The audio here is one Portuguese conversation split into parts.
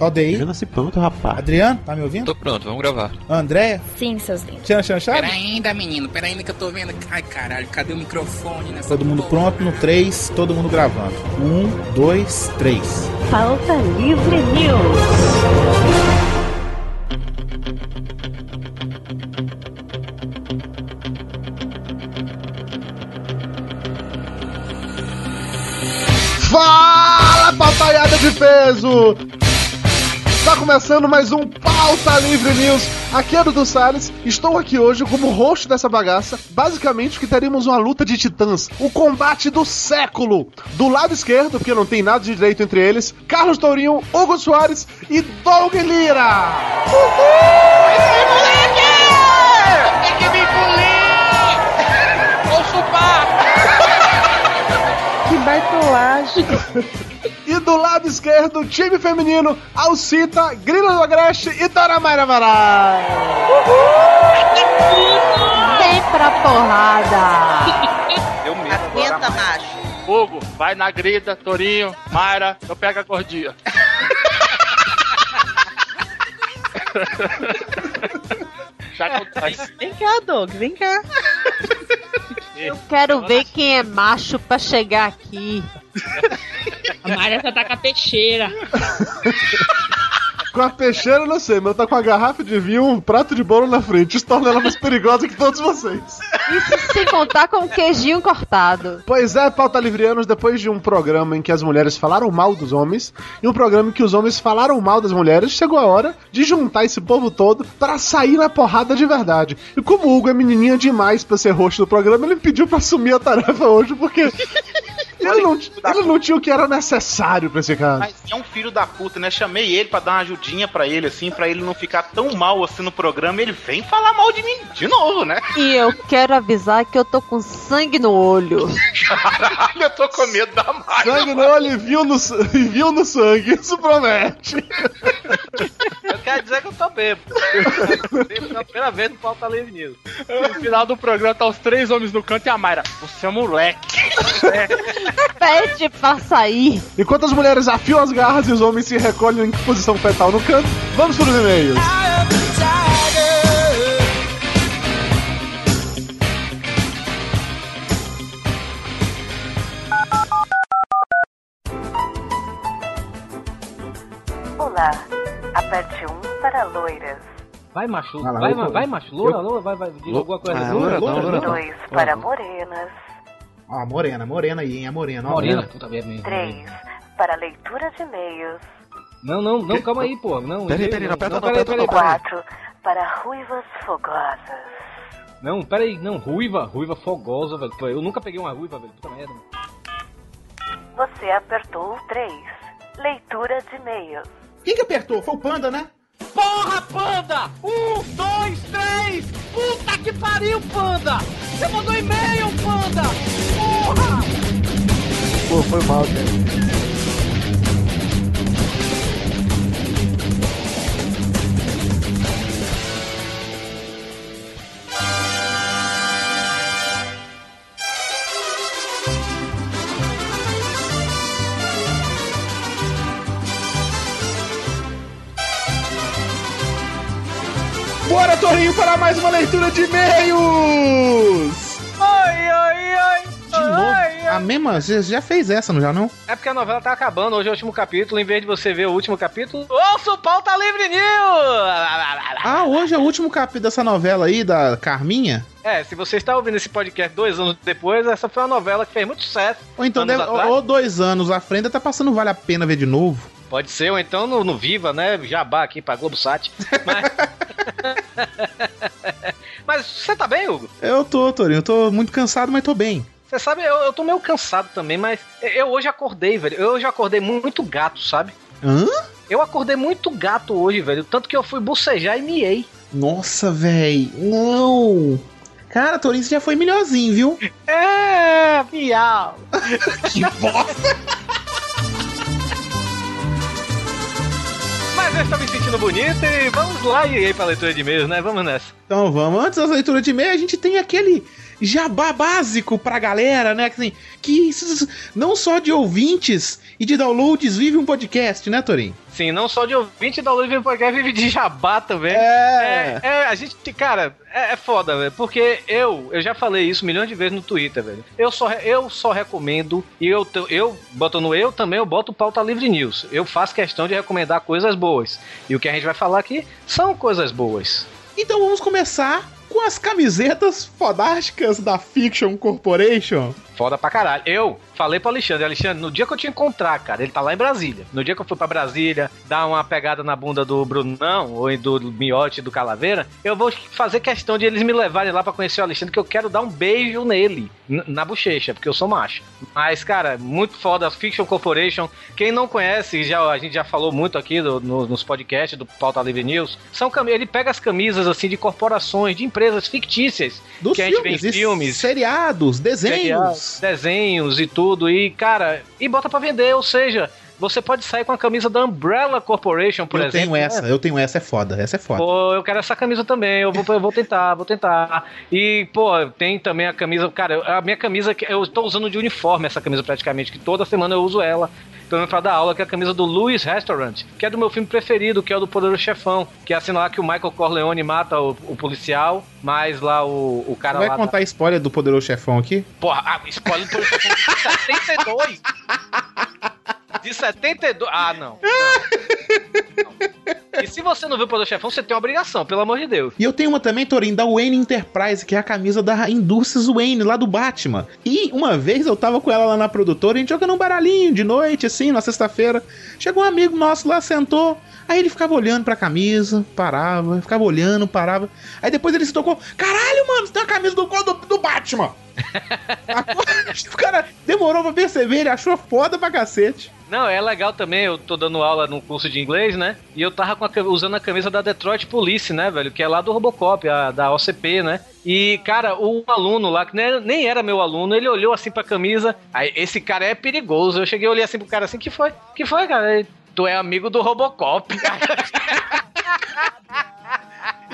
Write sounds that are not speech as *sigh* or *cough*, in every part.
Aldeir, Já nasci pronto, rapaz. Adriano, tá me ouvindo? Tô pronto, vamos gravar. Andréia, Sim, seus lindos. Tchan Chan Chave? Pera ainda, menino, pera ainda que eu tô vendo. Ai, caralho, cadê o microfone nessa Todo mundo porra? pronto no 3, todo mundo gravando. 1, 2, 3. Pauta Livre News. Fala, papaiada de peso! Tá começando mais um Pauta Livre News. Aqui é Dudu Salles. Estou aqui hoje como host dessa bagaça. Basicamente, que teremos uma luta de titãs. O combate do século. Do lado esquerdo, porque não tem nada de direito entre eles, Carlos Tourinho, Hugo Soares e Doug Lira. Tem que me polir! Vou chupar! Que baitolagem. *laughs* E do lado esquerdo, time feminino, Alcita, Grila do Agreste e Dora Mayra Varai. Vem pra porrada. *laughs* Eu mesmo. Aguenta, macho. Hugo, vai na grida, Torinho, Mayra, eu pego a cordia. *laughs* Já acontece. Vem cá, Doug, vem cá. Eu quero ver quem é macho pra chegar aqui. A Maria já tá com a peixeira. Com a peixeira, não sei, mas tá com a garrafa de vinho um prato de bolo na frente. Isso torna ela mais perigosa que todos vocês. Isso sem contar com o queijinho cortado. Pois é, pauta livrianos, depois de um programa em que as mulheres falaram mal dos homens e um programa em que os homens falaram mal das mulheres, chegou a hora de juntar esse povo todo para sair na porrada de verdade. E como o Hugo é menininha demais pra ser host do programa, ele me pediu pra assumir a tarefa hoje, porque ele não, ele não tinha o que era necessário pra esse caso. Mas é um filho da puta, né? Chamei ele pra dar uma ajudinha pra ele, assim, pra ele não ficar tão mal assim no programa. Ele vem falar mal de mim de novo, né? E eu quero avisar que eu tô com sangue no olho. Caralho, eu tô com medo da Mayra. Sangue no olho e viu no, *laughs* e viu no sangue, isso promete. Eu quero dizer que eu tô bêbado. Pela primeira vez no Pauta Livre News. No final do programa tá os três homens no canto e a Mayra. Você é moleque. *laughs* Pede pra sair. Enquanto as mulheres afiam as garras e os homens se recolhem em posição fetal no canto, vamos pros e-mails. Olá. Aperte um para loiras. Vai, macho. Vai lá, vai, tô- vai, macho. Loura, loura, vai, vai. Diz alguma coisa. Ah, loura, loura, não, loura. Dois para morenas. Ó, morena, morena aí, hein? A morena, ó. Morena, puta merda. Três para leitura de e-mails. Não, não, não, calma aí, pô. Não, Peraí, peraí, não aperta não, peraí, aperta peraí. Quatro para ruivas fogosas. Não, peraí, não, ruiva, ruiva fogosa, velho. Eu nunca peguei uma ruiva, velho. Puta merda. mano. Você apertou o três. Leitura de e-mails. Quem que apertou? Foi o Panda, né? Porra, panda! Um, dois, três! Puta que pariu, panda! Você mandou e-mail, panda! Pô, foi mal, cara. Bora, Torinho, para mais uma leitura de e-mails! Oi, oi. De novo? A mesma? Você já fez essa, não já não? É porque a novela tá acabando, hoje é o último capítulo, em vez de você ver o último capítulo, ouça o Pauta Livre News! Ah, hoje é o último capítulo dessa novela aí, da Carminha? É, se você está ouvindo esse podcast dois anos depois, essa foi uma novela que fez muito sucesso. Ou então, deve, ou dois anos à frente, tá passando Vale a Pena ver de novo. Pode ser, ou então no, no Viva, né? Jabá aqui pra Globosat. *laughs* Mas... *laughs* mas você tá bem, Hugo? Eu tô, Torinho, eu tô muito cansado, mas tô bem. Você sabe, eu, eu tô meio cansado também, mas eu hoje acordei, velho. Eu hoje acordei muito gato, sabe? Hã? Eu acordei muito gato hoje, velho. Tanto que eu fui bucejar e miei. Nossa, véi, não! Cara, Torinho, já foi melhorzinho, viu? É, miau. Que bosta! *laughs* Mas já estou me sentindo bonito e vamos lá e aí pra leitura de e-mails, né? Vamos nessa. Então vamos, antes das leituras de e-mail, a gente tem aquele jabá básico pra galera, né? Assim, que s- não só de ouvintes e de downloads vive um podcast, né, Torinho? Sim, não só de ouvinte da Luz Vive Podcast, vive de jabá também. É. É, é, a gente, cara, é, é foda, velho. Porque eu, eu já falei isso milhões de vezes no Twitter, velho. Eu só, eu só recomendo, e eu, eu botando eu também, eu boto pauta livre news. Eu faço questão de recomendar coisas boas. E o que a gente vai falar aqui são coisas boas. Então vamos começar com as camisetas fodásticas da Fiction Corporation. Foda pra caralho. Eu falei pro Alexandre, Alexandre, no dia que eu te encontrar, cara, ele tá lá em Brasília. No dia que eu fui pra Brasília, dar uma pegada na bunda do Brunão, ou do Miote do Calaveira, eu vou fazer questão de eles me levarem lá pra conhecer o Alexandre, que eu quero dar um beijo nele, na bochecha, porque eu sou macho. Mas, cara, muito foda, Fiction Corporation. Quem não conhece, já, a gente já falou muito aqui do- no- nos podcasts do Pauta Livre News, são ele pega as camisas, assim, de corporações, de empresas fictícias, Dos que a gente vê em filmes, filmes, seriados, desenhos. seriados, desenhos e tudo. E, cara, e bota pra vender, ou seja, você pode sair com a camisa da Umbrella Corporation, por eu exemplo. tenho essa, né? eu tenho essa, é foda, essa é foda. Pô, eu quero essa camisa também, eu vou, eu vou tentar, vou tentar. E, pô, tem também a camisa, cara, a minha camisa, que eu tô usando de uniforme essa camisa praticamente, que toda semana eu uso ela. Pelo menos pra dar aula, que é a camisa do Louis Restaurant, que é do meu filme preferido, que é o do Poderoso Chefão, que é assim lá que o Michael Corleone mata o, o policial, mas lá o, o cara Vai lá. contar a spoiler do Poderoso Chefão aqui? Porra, ah, spoiler do Poderoso Chefão *laughs* de 72! De 72. Ah, não. não. *laughs* Não. E se você não viu o Poderoso Chefão, você tem uma obrigação, pelo amor de Deus. E eu tenho uma também, Torinho, da Wayne Enterprise, que é a camisa da Indústrias Wayne, lá do Batman. E uma vez eu tava com ela lá na produtora, a gente jogando um baralhinho de noite, assim, na sexta-feira. Chegou um amigo nosso lá, sentou. Aí ele ficava olhando pra camisa, parava, ficava olhando, parava. Aí depois ele se tocou: Caralho, mano, você tem a camisa do, do, do Batman! *laughs* *laughs* o cara demorou pra perceber, ele achou foda pra cacete. Não, é legal também, eu tô dando aula num curso de inglês, né? E eu tava a usando a camisa da Detroit Police, né, velho? Que é lá do Robocop, a, da OCP, né? E, cara, o aluno lá, que nem, era meu aluno, ele olhou assim pra camisa. Aí, esse cara é perigoso. Eu cheguei e olhei assim pro cara assim, que foi? Que foi, cara? Ele, tu é amigo do Robocop. *laughs*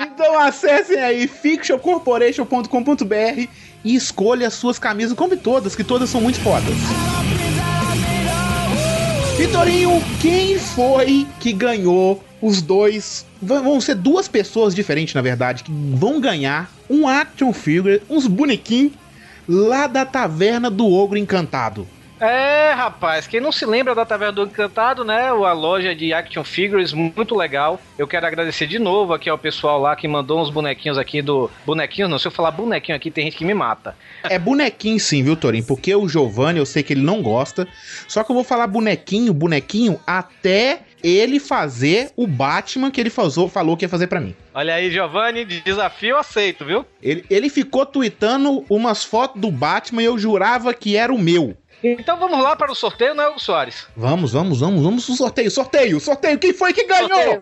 Então acessem aí fictioncorporation.com.br e escolha as suas camisas, como todas, que todas são muito fodas. Vitorinho, quem foi que ganhou os dois? Vão ser duas pessoas diferentes, na verdade, que vão ganhar um action figure, uns bonequinhos lá da taverna do Ogro Encantado. É, rapaz, quem não se lembra da Taverna do Encantado, né? A loja de action figures, muito legal. Eu quero agradecer de novo aqui ao pessoal lá que mandou uns bonequinhos aqui do. Bonequinhos, não, se eu falar bonequinho aqui, tem gente que me mata. É bonequinho sim, viu, Torinho? Porque o Giovanni, eu sei que ele não gosta. Só que eu vou falar bonequinho, bonequinho, até ele fazer o Batman que ele fazou, falou que ia fazer pra mim. Olha aí, Giovanni, de desafio aceito, viu? Ele, ele ficou tweetando umas fotos do Batman e eu jurava que era o meu. Então vamos lá para o sorteio, né, Hugo Soares? Vamos, vamos, vamos, vamos pro sorteio, sorteio, sorteio. Quem foi que ganhou?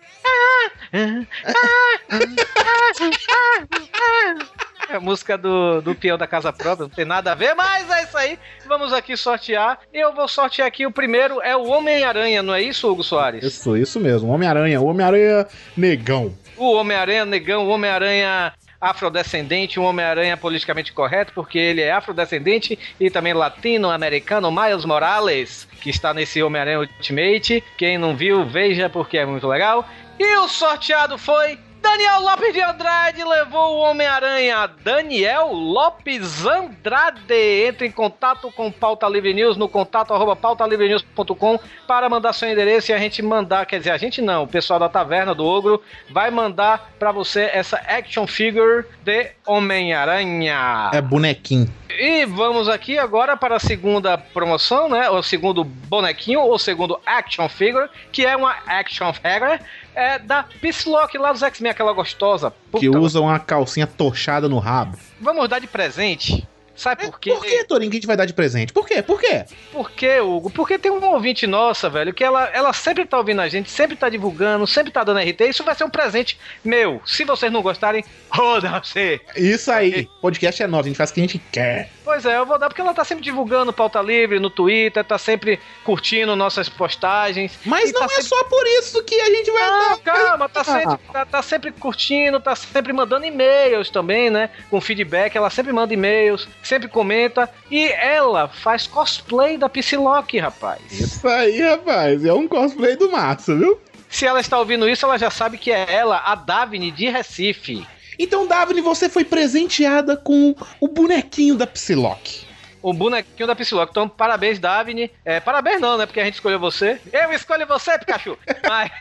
*laughs* É a música do, do peão da casa própria, não tem nada a ver, mas é isso aí. Vamos aqui sortear. Eu vou sortear aqui o primeiro, é o Homem-Aranha, não é isso, Hugo Soares? Isso, isso mesmo. Homem-Aranha, Homem-Aranha negão. O Homem-Aranha negão, o Homem-Aranha afrodescendente, um Homem-Aranha politicamente correto, porque ele é afrodescendente e também latino-americano, Miles Morales, que está nesse Homem-Aranha Ultimate. Quem não viu, veja, porque é muito legal. E o sorteado foi Daniel Lopes de Andrade levou o Homem-Aranha. Daniel Lopes Andrade. Entre em contato com Pauta Livre News no contato arroba pautalivrenews.com para mandar seu endereço e a gente mandar, quer dizer, a gente não, o pessoal da Taverna do Ogro vai mandar para você essa action figure de Homem-Aranha. É bonequinho. E vamos aqui agora para a segunda promoção, né? O segundo bonequinho, ou segundo action figure, que é uma action figure é da Psylocke lá dos X-Men, aquela gostosa. Que Puta, usa uma calcinha tochada no rabo. Vamos dar de presente Sabe por quê? Por que, Torinho, que a gente vai dar de presente? Por quê? Por quê? Por quê, Hugo? Porque tem uma ouvinte nossa, velho, que ela, ela sempre tá ouvindo a gente, sempre tá divulgando, sempre tá dando RT. Isso vai ser um presente meu. Se vocês não gostarem, roda-se. Isso aí. Podcast é nosso, a gente faz o que a gente quer. Pois é, eu vou dar porque ela tá sempre divulgando pauta livre no Twitter, tá sempre curtindo nossas postagens. Mas não tá é sempre- só por isso que a gente vai Não, dar. calma, tá sempre, tá, tá sempre curtindo, tá sempre mandando e-mails também, né? Com feedback, ela sempre manda e-mails, sempre comenta. E ela faz cosplay da Psylocke, rapaz. Isso aí, rapaz. É um cosplay do Massa, viu? Se ela está ouvindo isso, ela já sabe que é ela, a Davine de Recife. Então, Davine, você foi presenteada com o bonequinho da Psylocke. O bonequinho da Psylocke. Então, parabéns, Davine. É, parabéns não, né? Porque a gente escolheu você. Eu escolho você, Pikachu! *laughs* Mas...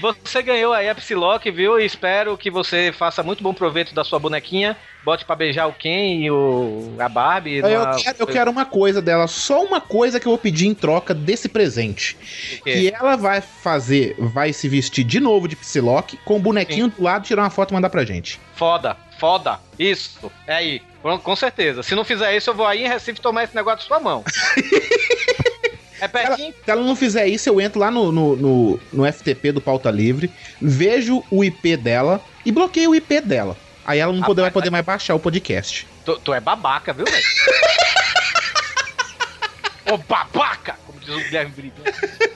Você ganhou aí a Psylocke, viu? E espero que você faça muito bom proveito da sua bonequinha. Bote pra beijar o Ken e o... a Barbie. Eu quero, eu quero uma coisa dela, só uma coisa que eu vou pedir em troca desse presente. Que ela vai fazer, vai se vestir de novo de Psylocke, com o bonequinho do lado, tirar uma foto e mandar pra gente. Foda, foda. Isso. É aí. Com, com certeza. Se não fizer isso, eu vou aí em Recife tomar esse negócio de sua mão. *laughs* é pertinho? Se ela não fizer isso, eu entro lá no, no, no, no FTP do Pauta Livre, vejo o IP dela e bloqueio o IP dela. Aí ela não poder- vai poder mais baixar o podcast. Tu, tu é babaca, viu, velho? *laughs* Ô babaca! Como diz o Guilherme Briggs.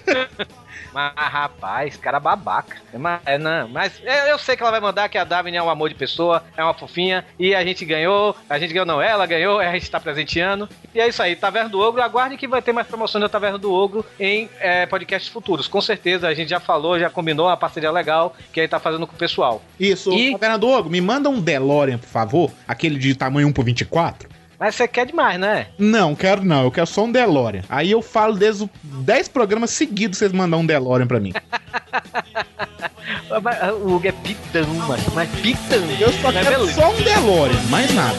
*laughs* Mas, rapaz, cara babaca. Mas, é, não, mas eu, sei que ela vai mandar que a Davine é um amor de pessoa, é uma fofinha, e a gente ganhou, a gente ganhou não, ela ganhou, a gente tá presenteando. E é isso aí, Taverna do Ogro, aguarde que vai ter mais promoções da Taverna do Ogro em é, podcasts futuros. Com certeza, a gente já falou, já combinou uma parceria legal que aí tá fazendo com o pessoal. Isso, E- Taverna do Ogro, me manda um DeLorean, por favor, aquele de tamanho 1 por 24. Mas você quer demais, né? Não, quero não, eu quero só um DeLorean. Aí eu falo desde os 10 programas seguidos vocês mandar um DeLorean pra mim. Mas, *laughs* O Hugo é pitão, mano, mas pitão. Eu só Mas quero beleza. só um DeLorean, mais nada.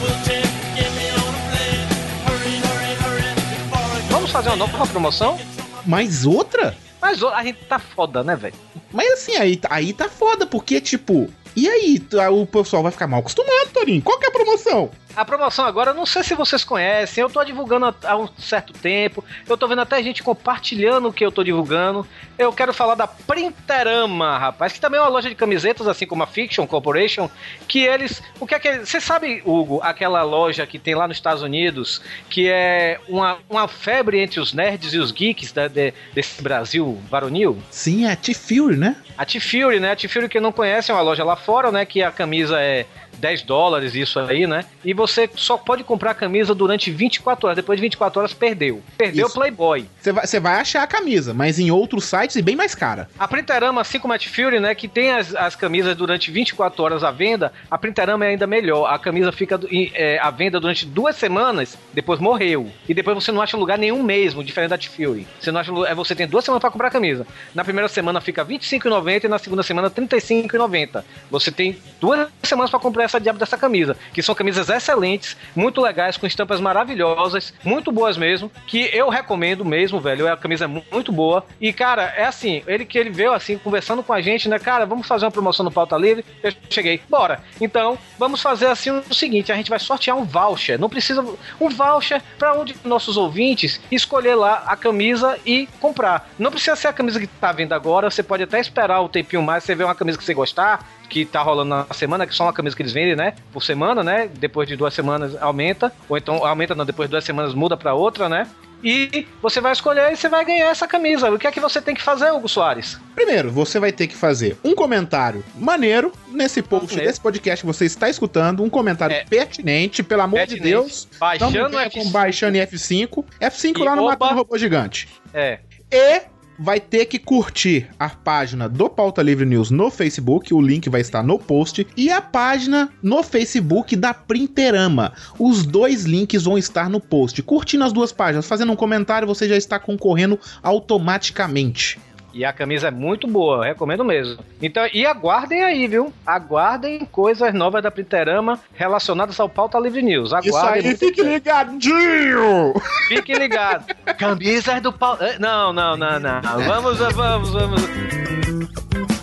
Vamos fazer uma nova promoção? Mais outra? Mas a gente tá foda, né, velho? Mas assim, aí, aí tá foda, porque tipo. E aí, tá, o pessoal vai ficar mal acostumado, Torinho. Qual que é a promoção? A promoção agora, não sei se vocês conhecem, eu tô divulgando há- há um certo tempo, eu tô vendo até gente compartilhando o que eu tô divulgando. Eu quero falar da Printerama, rapaz, que também é uma loja de camisetas, assim como a Fiction Corporation, que eles. O que é que. Você sabe, Hugo, aquela loja que tem lá nos Estados Unidos, que é uma, uma febre entre os nerds e os geeks da- de- desse Brasil varonil? Sim, é a T-Fury, né? A T-Fury, né? A T-Fury que não conhece é uma loja lá fora, né? Que a camisa é 10 dólares, isso aí, né? E você só pode comprar a camisa durante 24 horas. Depois de 24 horas, perdeu. Perdeu o. Playboy. Você vai, vai achar a camisa, mas em outros sites e bem mais cara. A Printerama, assim como a T-Fury, né? Que tem as, as camisas durante 24 horas à venda, a Printerama é ainda melhor. A camisa fica é, à venda durante duas semanas, depois morreu. E depois você não acha lugar nenhum mesmo, diferente da T-Fury. Você não acha é Você tem duas semanas para comprar a camisa. Na primeira semana fica R$ 25,90 e na segunda semana R$ 35,90. Você tem duas semanas para comprar essa diabo dessa camisa, que são camisas excelentes, muito legais, com estampas maravilhosas, muito boas mesmo, que eu recomendo mesmo, velho. É a camisa mu- muito boa. E, cara, é assim, ele que ele veio assim, conversando com a gente, né? Cara, vamos fazer uma promoção no Pauta Livre. Eu cheguei, bora. Então, vamos fazer assim o seguinte: a gente vai sortear um voucher. Não precisa. Um voucher para um de nossos ouvintes escolher lá a camisa e comprar. Não precisa ser a camisa que tá vendo agora, você pode até esperar um tempinho mais, você vê uma camisa que você gostar, que tá rolando na semana, que só uma camisa que eles vendem, né? Por semana, né? Depois de duas semanas aumenta, ou então aumenta não, depois de duas semanas muda pra outra, né? E você vai escolher e você vai ganhar essa camisa. O que é que você tem que fazer, Hugo Soares? Primeiro, você vai ter que fazer um comentário maneiro nesse post Maneiro. desse podcast que você está escutando, um comentário É. pertinente, pelo amor Pertinente. de Deus. Baixando não o venha F5. com baixando em F5. F5 E lá no. Matando Robô Gigante. É. E vai ter que curtir a página do Pauta Livre News no Facebook, o link vai estar no post, e a página no Facebook da Printerama. Os dois links vão estar no post. Curtindo as duas páginas, fazendo um comentário, você já está concorrendo automaticamente. E a camisa é muito boa, eu recomendo mesmo. Então, e aguardem aí, viu? Aguardem coisas novas da Printerama relacionadas ao Pauta Livre News. Isso Aguardem. aí, muito fique ligadinho! Fique ligado. *laughs* Camisas do Pauta. Não, não, não, não. Vamos, vamos, vamos.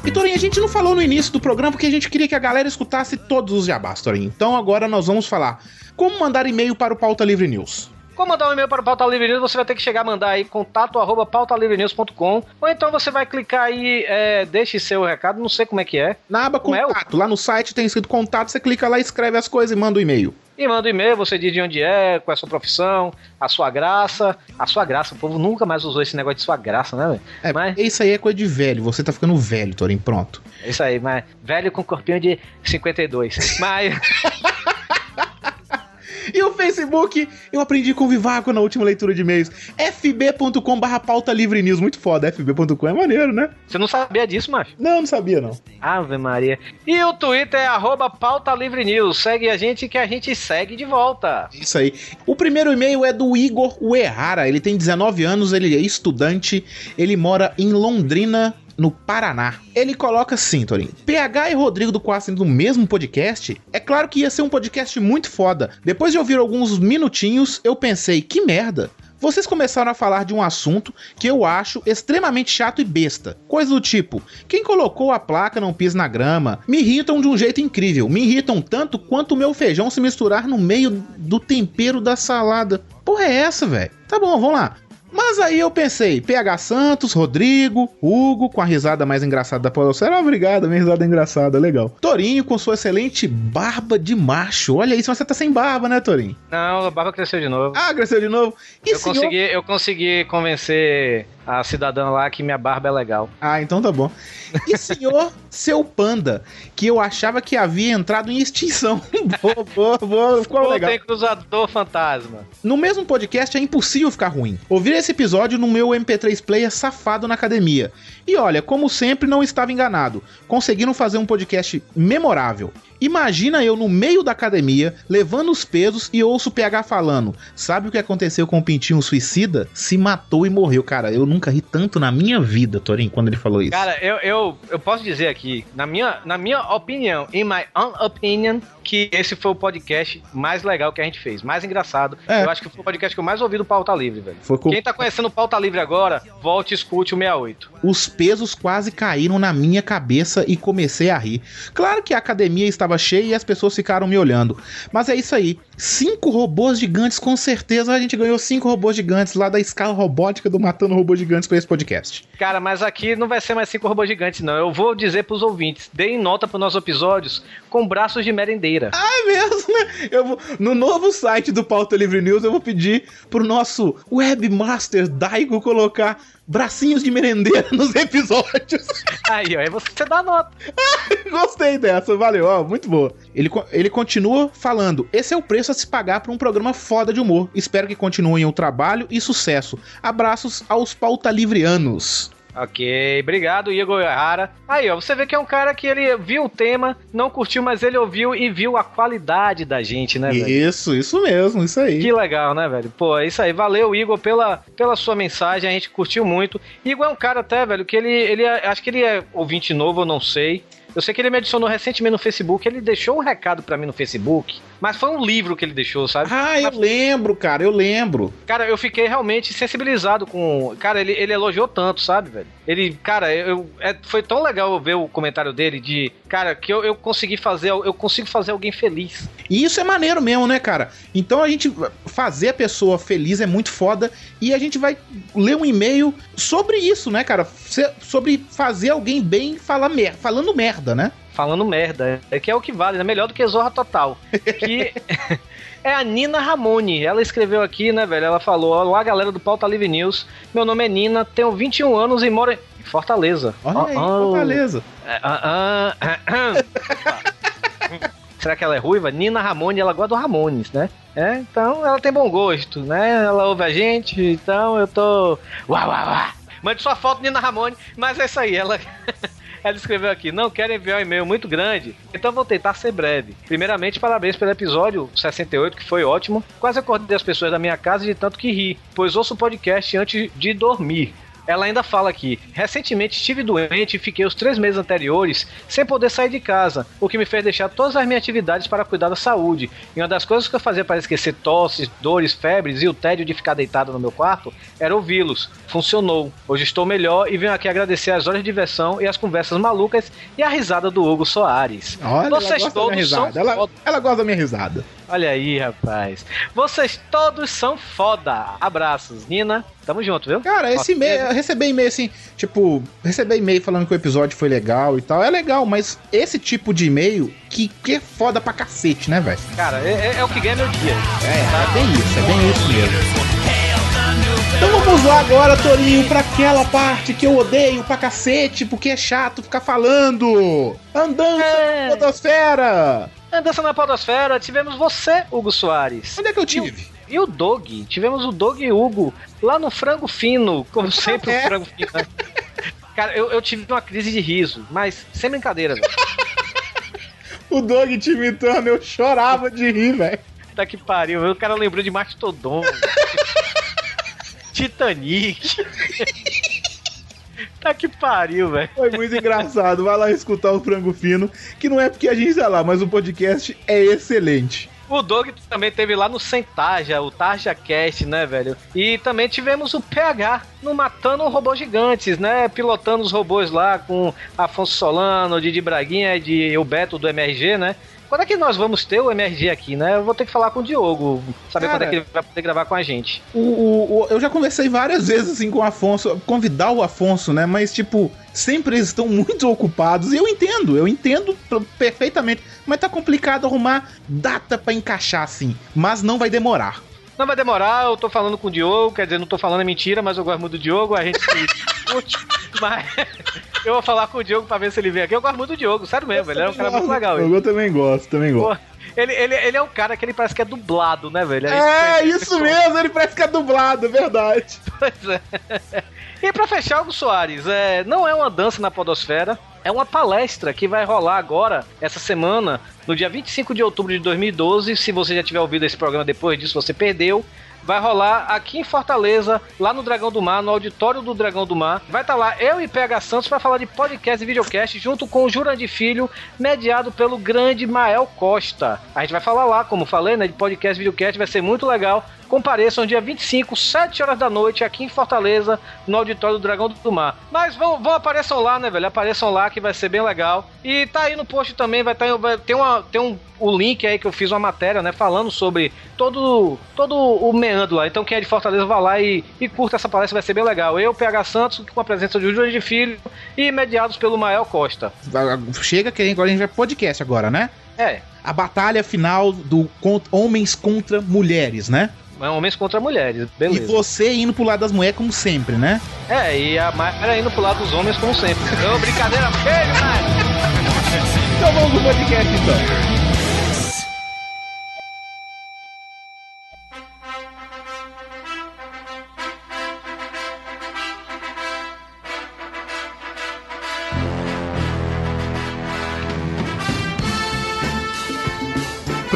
E Torinho, a gente gente não falou no início do programa porque a gente queria que a galera escutasse todos os jabás, Torinho. Então agora nós vamos falar como mandar e-mail para o Pauta Livre News. Como mandar um e-mail para o Pauta Livre News, você vai ter que chegar a mandar aí contato arroba pautalivrenews.com ou então você vai clicar aí, é, deixe seu recado, não sei como é que é. Na aba Como é contato, lá no site tem escrito contato, você clica lá, escreve as coisas e manda o e-mail. E manda um e-mail, você diz de onde é, qual é a sua profissão, a sua graça. A sua graça, o povo nunca mais usou esse negócio de sua graça, né, velho? É, Mas- isso aí é coisa de velho, você tá ficando velho, Torinho, pronto. É isso aí, mas velho com corpinho de 52. *laughs* Mas. E o Facebook, eu aprendi com o Vivaco na última leitura de e-mails. fb.com barra pauta livre news. Muito foda, fb.com é maneiro, né? Você não sabia disso, macho? Não, não sabia não. Ave Maria. E o Twitter é arroba pauta livre news. Segue a gente que a gente segue de volta. Isso aí. O primeiro e-mail é do Igor Uehara. Ele tem 19 anos, ele é estudante, ele mora em Londrina, no Paraná. Ele coloca assim, Torinho. PH e Rodrigo do Quase no mesmo podcast? É claro que ia ser um podcast muito foda. Depois de ouvir alguns minutinhos, eu pensei, que merda. Vocês começaram a falar de um assunto que eu acho extremamente chato e besta. Coisa do tipo: quem colocou a placa não pisa na grama? Me irritam de um jeito incrível. Me irritam tanto quanto o meu feijão se misturar no meio do tempero da salada. Porra, é essa, velho? Tá bom, vamos lá. Mas aí eu pensei, PH Santos, Rodrigo, Hugo, com a risada mais engraçada da Podosfera. Obrigado, minha risada engraçada, legal. Torinho com sua excelente barba de macho. Olha isso, mas você tá sem barba, né, Torinho? Não, a barba cresceu de novo. Ah, cresceu de novo. E eu, senhor- consegui, eu consegui convencer a cidadã lá que minha barba é legal. Ah, então tá bom. E senhor *laughs* seu panda, que eu achava que havia entrado em extinção. *laughs* boa, boa, boa, ficou Ou legal. tem cruzador fantasma. No mesmo podcast é impossível ficar ruim. Ouvir esse episódio no meu MP3 player safado na academia. E olha, como sempre, não estava enganado. Conseguiram fazer um podcast memorável. Imagina eu no meio da academia, levando os pesos e ouço o PH falando: Sabe o que aconteceu com o Pintinho Suicida? Se matou e morreu. Cara, eu nunca ri tanto na minha vida, Torinho, quando ele falou isso. Cara, eu, eu, eu posso dizer aqui, na minha, na minha opinião, in my own opinion, que esse foi o podcast mais legal que a gente fez, mais engraçado. É. Eu acho que foi o podcast que eu mais ouvi do Pauta Livre, velho. Com- Quem tá conhecendo o Pauta Livre agora, volte e escute o 68. Os pesos quase caíram na minha cabeça e comecei a rir. Claro que a academia estava cheia e as pessoas ficaram me olhando. Mas é isso aí. Cinco robôs gigantes, com certeza a gente ganhou cinco robôs gigantes lá da escala robótica do Matando Robôs Gigantes para esse podcast. Cara, mas aqui não vai ser mais cinco robôs gigantes, não. Eu vou dizer pros ouvintes, deem nota pros nossos episódios com braços de merendeira. É mesmo, né? Eu vou, no novo site do Pauta Livre News, eu vou pedir pro nosso webmaster Daigo colocar bracinhos de merendeira *laughs* nos episódios. Aí, ó, aí você dá nota. *laughs* Gostei dessa, valeu, ó, muito boa. Ele, ele continua falando: esse é o preço a se pagar para um programa foda de humor. Espero que continuem o trabalho e sucesso. Abraços aos pautalivrianos. Ok, obrigado, Igor Errara. Aí, ó, você vê que é um cara que ele viu o tema, não curtiu, mas ele ouviu e viu a qualidade da gente, né, velho? Isso, isso mesmo, isso aí. Que legal, né, velho? Pô, é isso aí. Valeu, Igor, pela, pela sua mensagem. A gente curtiu muito. Igor é um cara até, velho, que ele, ele é- acho que ele é ouvinte novo, eu não sei. Eu sei que ele me adicionou recentemente no Facebook. Ele deixou um recado pra mim no Facebook, mas foi um livro que ele deixou, sabe? Ah, eu lembro, cara, eu lembro. Cara, eu fiquei realmente sensibilizado com. Cara, ele, ele elogiou tanto, sabe, velho? Ele, cara, eu, é- foi tão legal ver o comentário dele de. Cara, que eu, eu consegui fazer. Eu consigo fazer alguém feliz. E isso é maneiro mesmo, né, cara? Então a gente fazer a pessoa feliz é muito foda e a gente vai ler um e-mail sobre isso, né, cara? Sobre fazer alguém bem falar mer falando merda, né? Falando merda. É que é o que vale, né? Melhor do que Zorra Total. *laughs* Que. É a Nina Ramone. Ela escreveu aqui, né, velho? Ela falou: Olá, galera do Pauta Livre News. Meu nome é Nina, tenho 21 anos e moro em Fortaleza. Olha aí, Oh, oh. Fortaleza. É, ah, ah, ah. *laughs* Será que ela é ruiva? Nina Ramone, ela gosta do Ramones, né? É, então ela tem bom gosto, né? Ela ouve a gente, então eu tô. Uau, uau, uau. Mande sua foto, Nina Ramone, mas é isso aí, ela. *laughs* Ela escreveu aqui, não quero enviar um e-mail muito grande, então vou tentar ser breve. Primeiramente, parabéns pelo episódio 68, que foi ótimo. Quase acordei as pessoas da minha casa de tanto que ri, pois ouço o podcast antes de dormir. Ela ainda fala aqui: recentemente estive doente e fiquei os três meses anteriores sem poder sair de casa, o que me fez deixar todas as minhas atividades para cuidar da saúde. E uma das coisas que eu fazia para esquecer tosses, dores, febres e o tédio de ficar deitado no meu quarto era ouvi-los. Funcionou. Hoje estou melhor e venho aqui agradecer as horas de diversão e as conversas malucas e a risada do Hugo Soares. Olha, Vocês todos são. Ela, ela gosta da minha risada. Olha aí, rapaz. Vocês todos são foda. Abraços. Nina, tamo junto, viu? Cara, esse e-mail, eu recebi e-mail assim, tipo, receber e-mail falando que o episódio foi legal e tal. É legal, mas esse tipo de e-mail que, que é foda pra cacete, né, velho? Cara, é, é- é o que ganha meu dia. É, é bem isso, é bem isso mesmo. Então vamos lá agora, Torinho, pra aquela parte que eu odeio pra cacete, porque é chato ficar falando. Andança É. na podosfera. Andança na Podosfera, tivemos você, Hugo Soares. Onde é que eu tive? E o Dog, tivemos o Dog e Hugo lá no Frango Fino, como sempre É. o Frango Fino. né? Cara, eu, eu tive uma crise de riso, mas sem brincadeira, velho. *laughs* O Dog te imitando, eu chorava de rir, velho. Tá que pariu, o cara lembrou de Mastodon. *laughs* Titanic. Tá que pariu, velho. Foi muito engraçado. Vai lá escutar o Frango Fino, que não é porque a gente está lá, mas o podcast é excelente. O Doug também teve lá no Sem Tarja, o Tarja Cast, né, velho? E também tivemos o PH no Matando Robôs Gigantes, né? Pilotando os robôs lá com Afonso Solano, Didi Braguinha e de o Beto do MRG, né? Quando é que nós vamos ter o MRG aqui, né? Eu vou ter que falar com o Diogo, saber Cara, quando é que ele vai poder gravar com a gente. O, o- o- eu já conversei várias vezes assim com o Afonso, convidar o Afonso, né? Mas, tipo, sempre eles estão *laughs* muito ocupados. E eu entendo, eu entendo perfeitamente. Mas tá complicado arrumar data pra encaixar, assim. Mas não vai demorar. Não vai demorar, eu tô falando com o Diogo, quer dizer, não tô falando é mentira, mas eu gosto muito do Diogo, a gente se *laughs* mas eu vou falar com o Diogo pra ver se ele vem aqui. Eu gosto muito do Diogo, sério mesmo, ele é um cara muito legal. Eu, eu também gosto, também gosto. ele, ele, ele é um cara que ele parece que é dublado, né, velho? É, isso mesmo, ele parece que é dublado, é verdade. *laughs* Pois é. E pra fechar, Hugo Soares, é, não é uma dança na podosfera, é uma palestra que vai rolar agora, essa semana, no dia 25 de outubro de 2012. Se você já tiver ouvido esse programa depois disso, você perdeu. Vai rolar aqui em Fortaleza, lá no Dragão do Mar, no auditório do Dragão do Mar. Vai estar lá eu e PH Santos para falar de podcast e videocast, junto com o Jurandir Filho, mediado pelo grande Mael Costa. A gente vai falar lá, como falei, né, de podcast e videocast, vai ser muito legal. Compareçam dia 25, 7 horas da noite, aqui em Fortaleza, no auditório do Dragão do Mar. Mas vão, vão apareçam lá, né, velho? Apareçam lá que vai ser bem legal. E tá aí no post também, vai, tá, vai ter uma, tem um, o link aí que eu fiz uma matéria, né, falando sobre todo, todo o meandro lá. Então quem é de Fortaleza vai lá e, e curta essa palestra, vai ser bem legal. Eu, PH Santos, com a presença de Júlio de Filho e mediados pelo Mael Costa. Chega que agora a gente vai podcast agora, né? É, A batalha final do homens contra mulheres, né? É homens contra mulheres, E beleza. você indo pro lado das mulheres como sempre, né? É, e a Mayra indo pro lado dos homens como sempre. Então, brincadeira feia demais. Então vamos pro podcast então.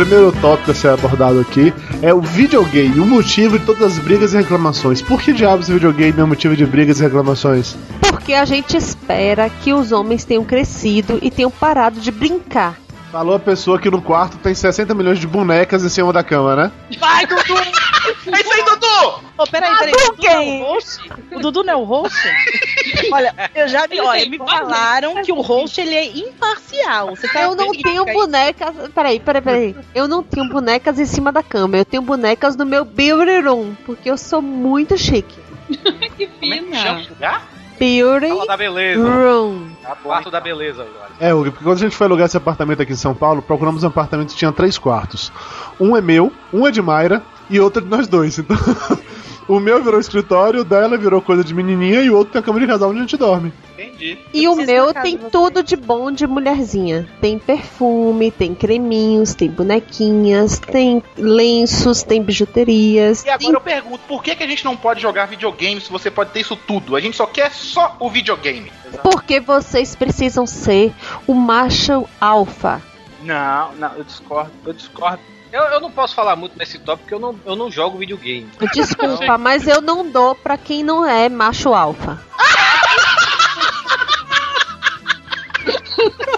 Primeiro tópico a ser abordado aqui é o videogame, o motivo de todas as brigas e reclamações. Por que diabos o videogame é motivo de brigas e reclamações? Porque a gente espera que os homens tenham crescido e tenham parado de brincar. Falou a pessoa que no quarto tem 60 milhões de bonecas em cima da cama, né? Vai, Dudu! É isso aí, Dudu! Ô, peraí, peraí. O Dudu não é o host? O Dudu não é o host? *laughs* Olha, eu já vi, olha, me falaram que o host ele é imparcial. Você tá Eu não tenho bonecas. Peraí, peraí, peraí. Eu não tenho bonecas em cima da cama. Eu tenho bonecas no meu beauty room. Porque eu sou muito chique. *laughs* Que Como é que pena. chama? Beauty Fala da beleza. room. Quarto da beleza agora. É, Hugo, porque quando a gente foi alugar esse apartamento aqui em São Paulo, procuramos um apartamento que tinha três quartos. Um é meu, um é de Mayra e outro é de nós dois. Então, *laughs* o meu virou escritório, o dela virou coisa de menininha e o outro tem a cama de casal onde a gente dorme. Entendi. E o meu tem tudo de bom de mulherzinha. Tem perfume, tem creminhos, tem bonequinhas, tem lenços, tem bijuterias. E agora eu pergunto, por que, que a gente não pode jogar videogame se você pode ter isso tudo? A gente só quer só o videogame. Porque vocês precisam ser o macho alfa. Não, não, eu discordo, eu discordo. Eu, eu não posso falar muito nesse tópico porque eu não, eu não jogo videogame. *laughs* Desculpa, mas eu não dou pra quem não é macho alfa. *laughs*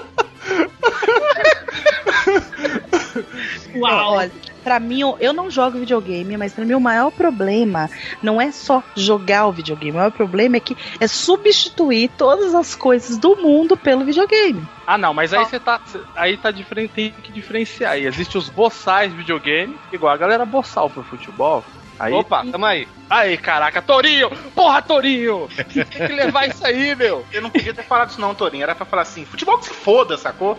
*laughs* Uau. Olha, pra mim, eu- eu não jogo videogame, mas pra mim o maior problema não é só jogar o videogame. O maior problema é que é substituir todas as coisas do mundo pelo videogame. Ah, não, mas aí você tá. cê- Aí tá diferente, tem que diferenciar. Aí existe os boçais de videogame, igual a galera boçal pro futebol. Aí, Opa, tamo aí. aí, caraca, Torinho! Porra, Torinho! Tem que levar isso aí, meu. Eu não podia ter falado isso não, Torinho. Era pra falar assim, futebol que se foda, sacou?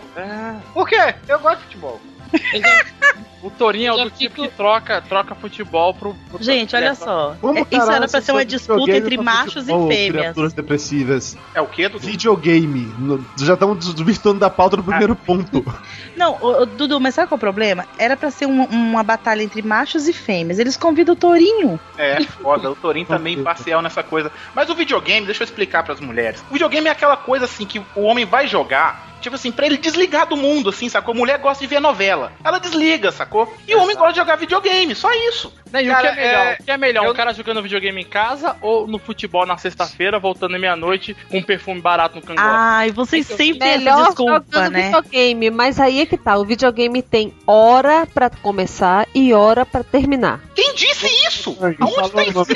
Por quê? Eu gosto de futebol. O Torinho é o Já do tipo fico- que troca, troca futebol pro. pro Gente, olha só. Como É- Isso era pra ser uma disputa entre machos e fêmeas. Criaturas depressivas. É o quê, Dudu? Videogame. No- Já estão desvirtuando da pauta no primeiro ponto. *laughs* Não, ô, ô, Dudu, mas sabe qual é o problema? Era pra ser um- uma batalha entre machos e fêmeas. Eles convidam o Tourinho. É, foda. O Torinho também imparcial nessa coisa. Mas o videogame, deixa eu explicar pras mulheres. O videogame é aquela coisa assim que o homem vai jogar. Tipo assim, pra ele desligar do mundo, assim, sacou? A mulher gosta de ver novela. Ela desliga, sacou? E o homem gosta de jogar videogame, só isso. Né, e o Cara, que é melhor? é- O que é melhor? eu- Um cara jogando videogame em casa ou no futebol na sexta-feira, voltando meia-noite com um perfume barato no cangote? Ai, vocês sempre têm essa Melhor desculpa, jogando né? videogame, mas aí é que tá. O videogame tem hora pra começar e hora pra terminar. Quem disse isso? Aonde tá falou,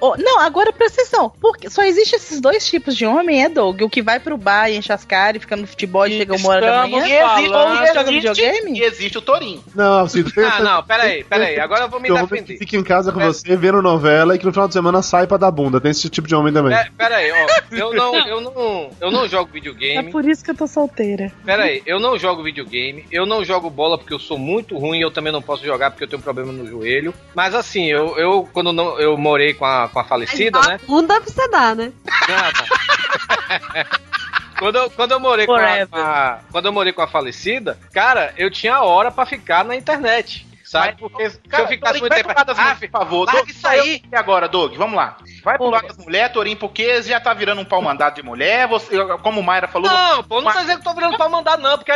Ô, não, agora presta atenção. Porque só existe esses dois tipos de homem, é, Doug? O que vai pro bar e enche as caras e fica no futebol e chega uma hora da manhã. E existe, falando- joga existe, videogame? e existe o Torinho. Não, assim, tem, Ah, não, peraí, peraí. Agora eu vou me defender. que fica em casa com Pera- você vendo novela e que no final de semana sai pra dar bunda. Tem esse tipo de homem também. É, pera aí, ó. Eu não, eu não, eu não jogo É videogame. por isso que eu tô solteira. Pera aí, eu não jogo videogame, eu não jogo bola porque eu sou muito ruim, eu também não posso jogar porque eu tenho um problema no joelho. Mas assim, eu, eu quando não, eu morei com a, com a falecida, né? Bunda você dá, né? Nada. *laughs* Quando eu, quando eu morei com a, Forever. com a- quando eu morei com a falecida, cara, eu tinha hora pra ficar na internet. Sabe? Mas, Porque se Cara, eu ficasse muito tempo. Ah, por favor. Doug, isso aí. E agora, Doug, vamos lá. Vai pro Pô, lado das mulheres, Torinho, porque já tá virando um pau mandado de mulher. Você, como o Mayra falou. Não, pô, não tô dizendo que tô virando pra mandar, não, porque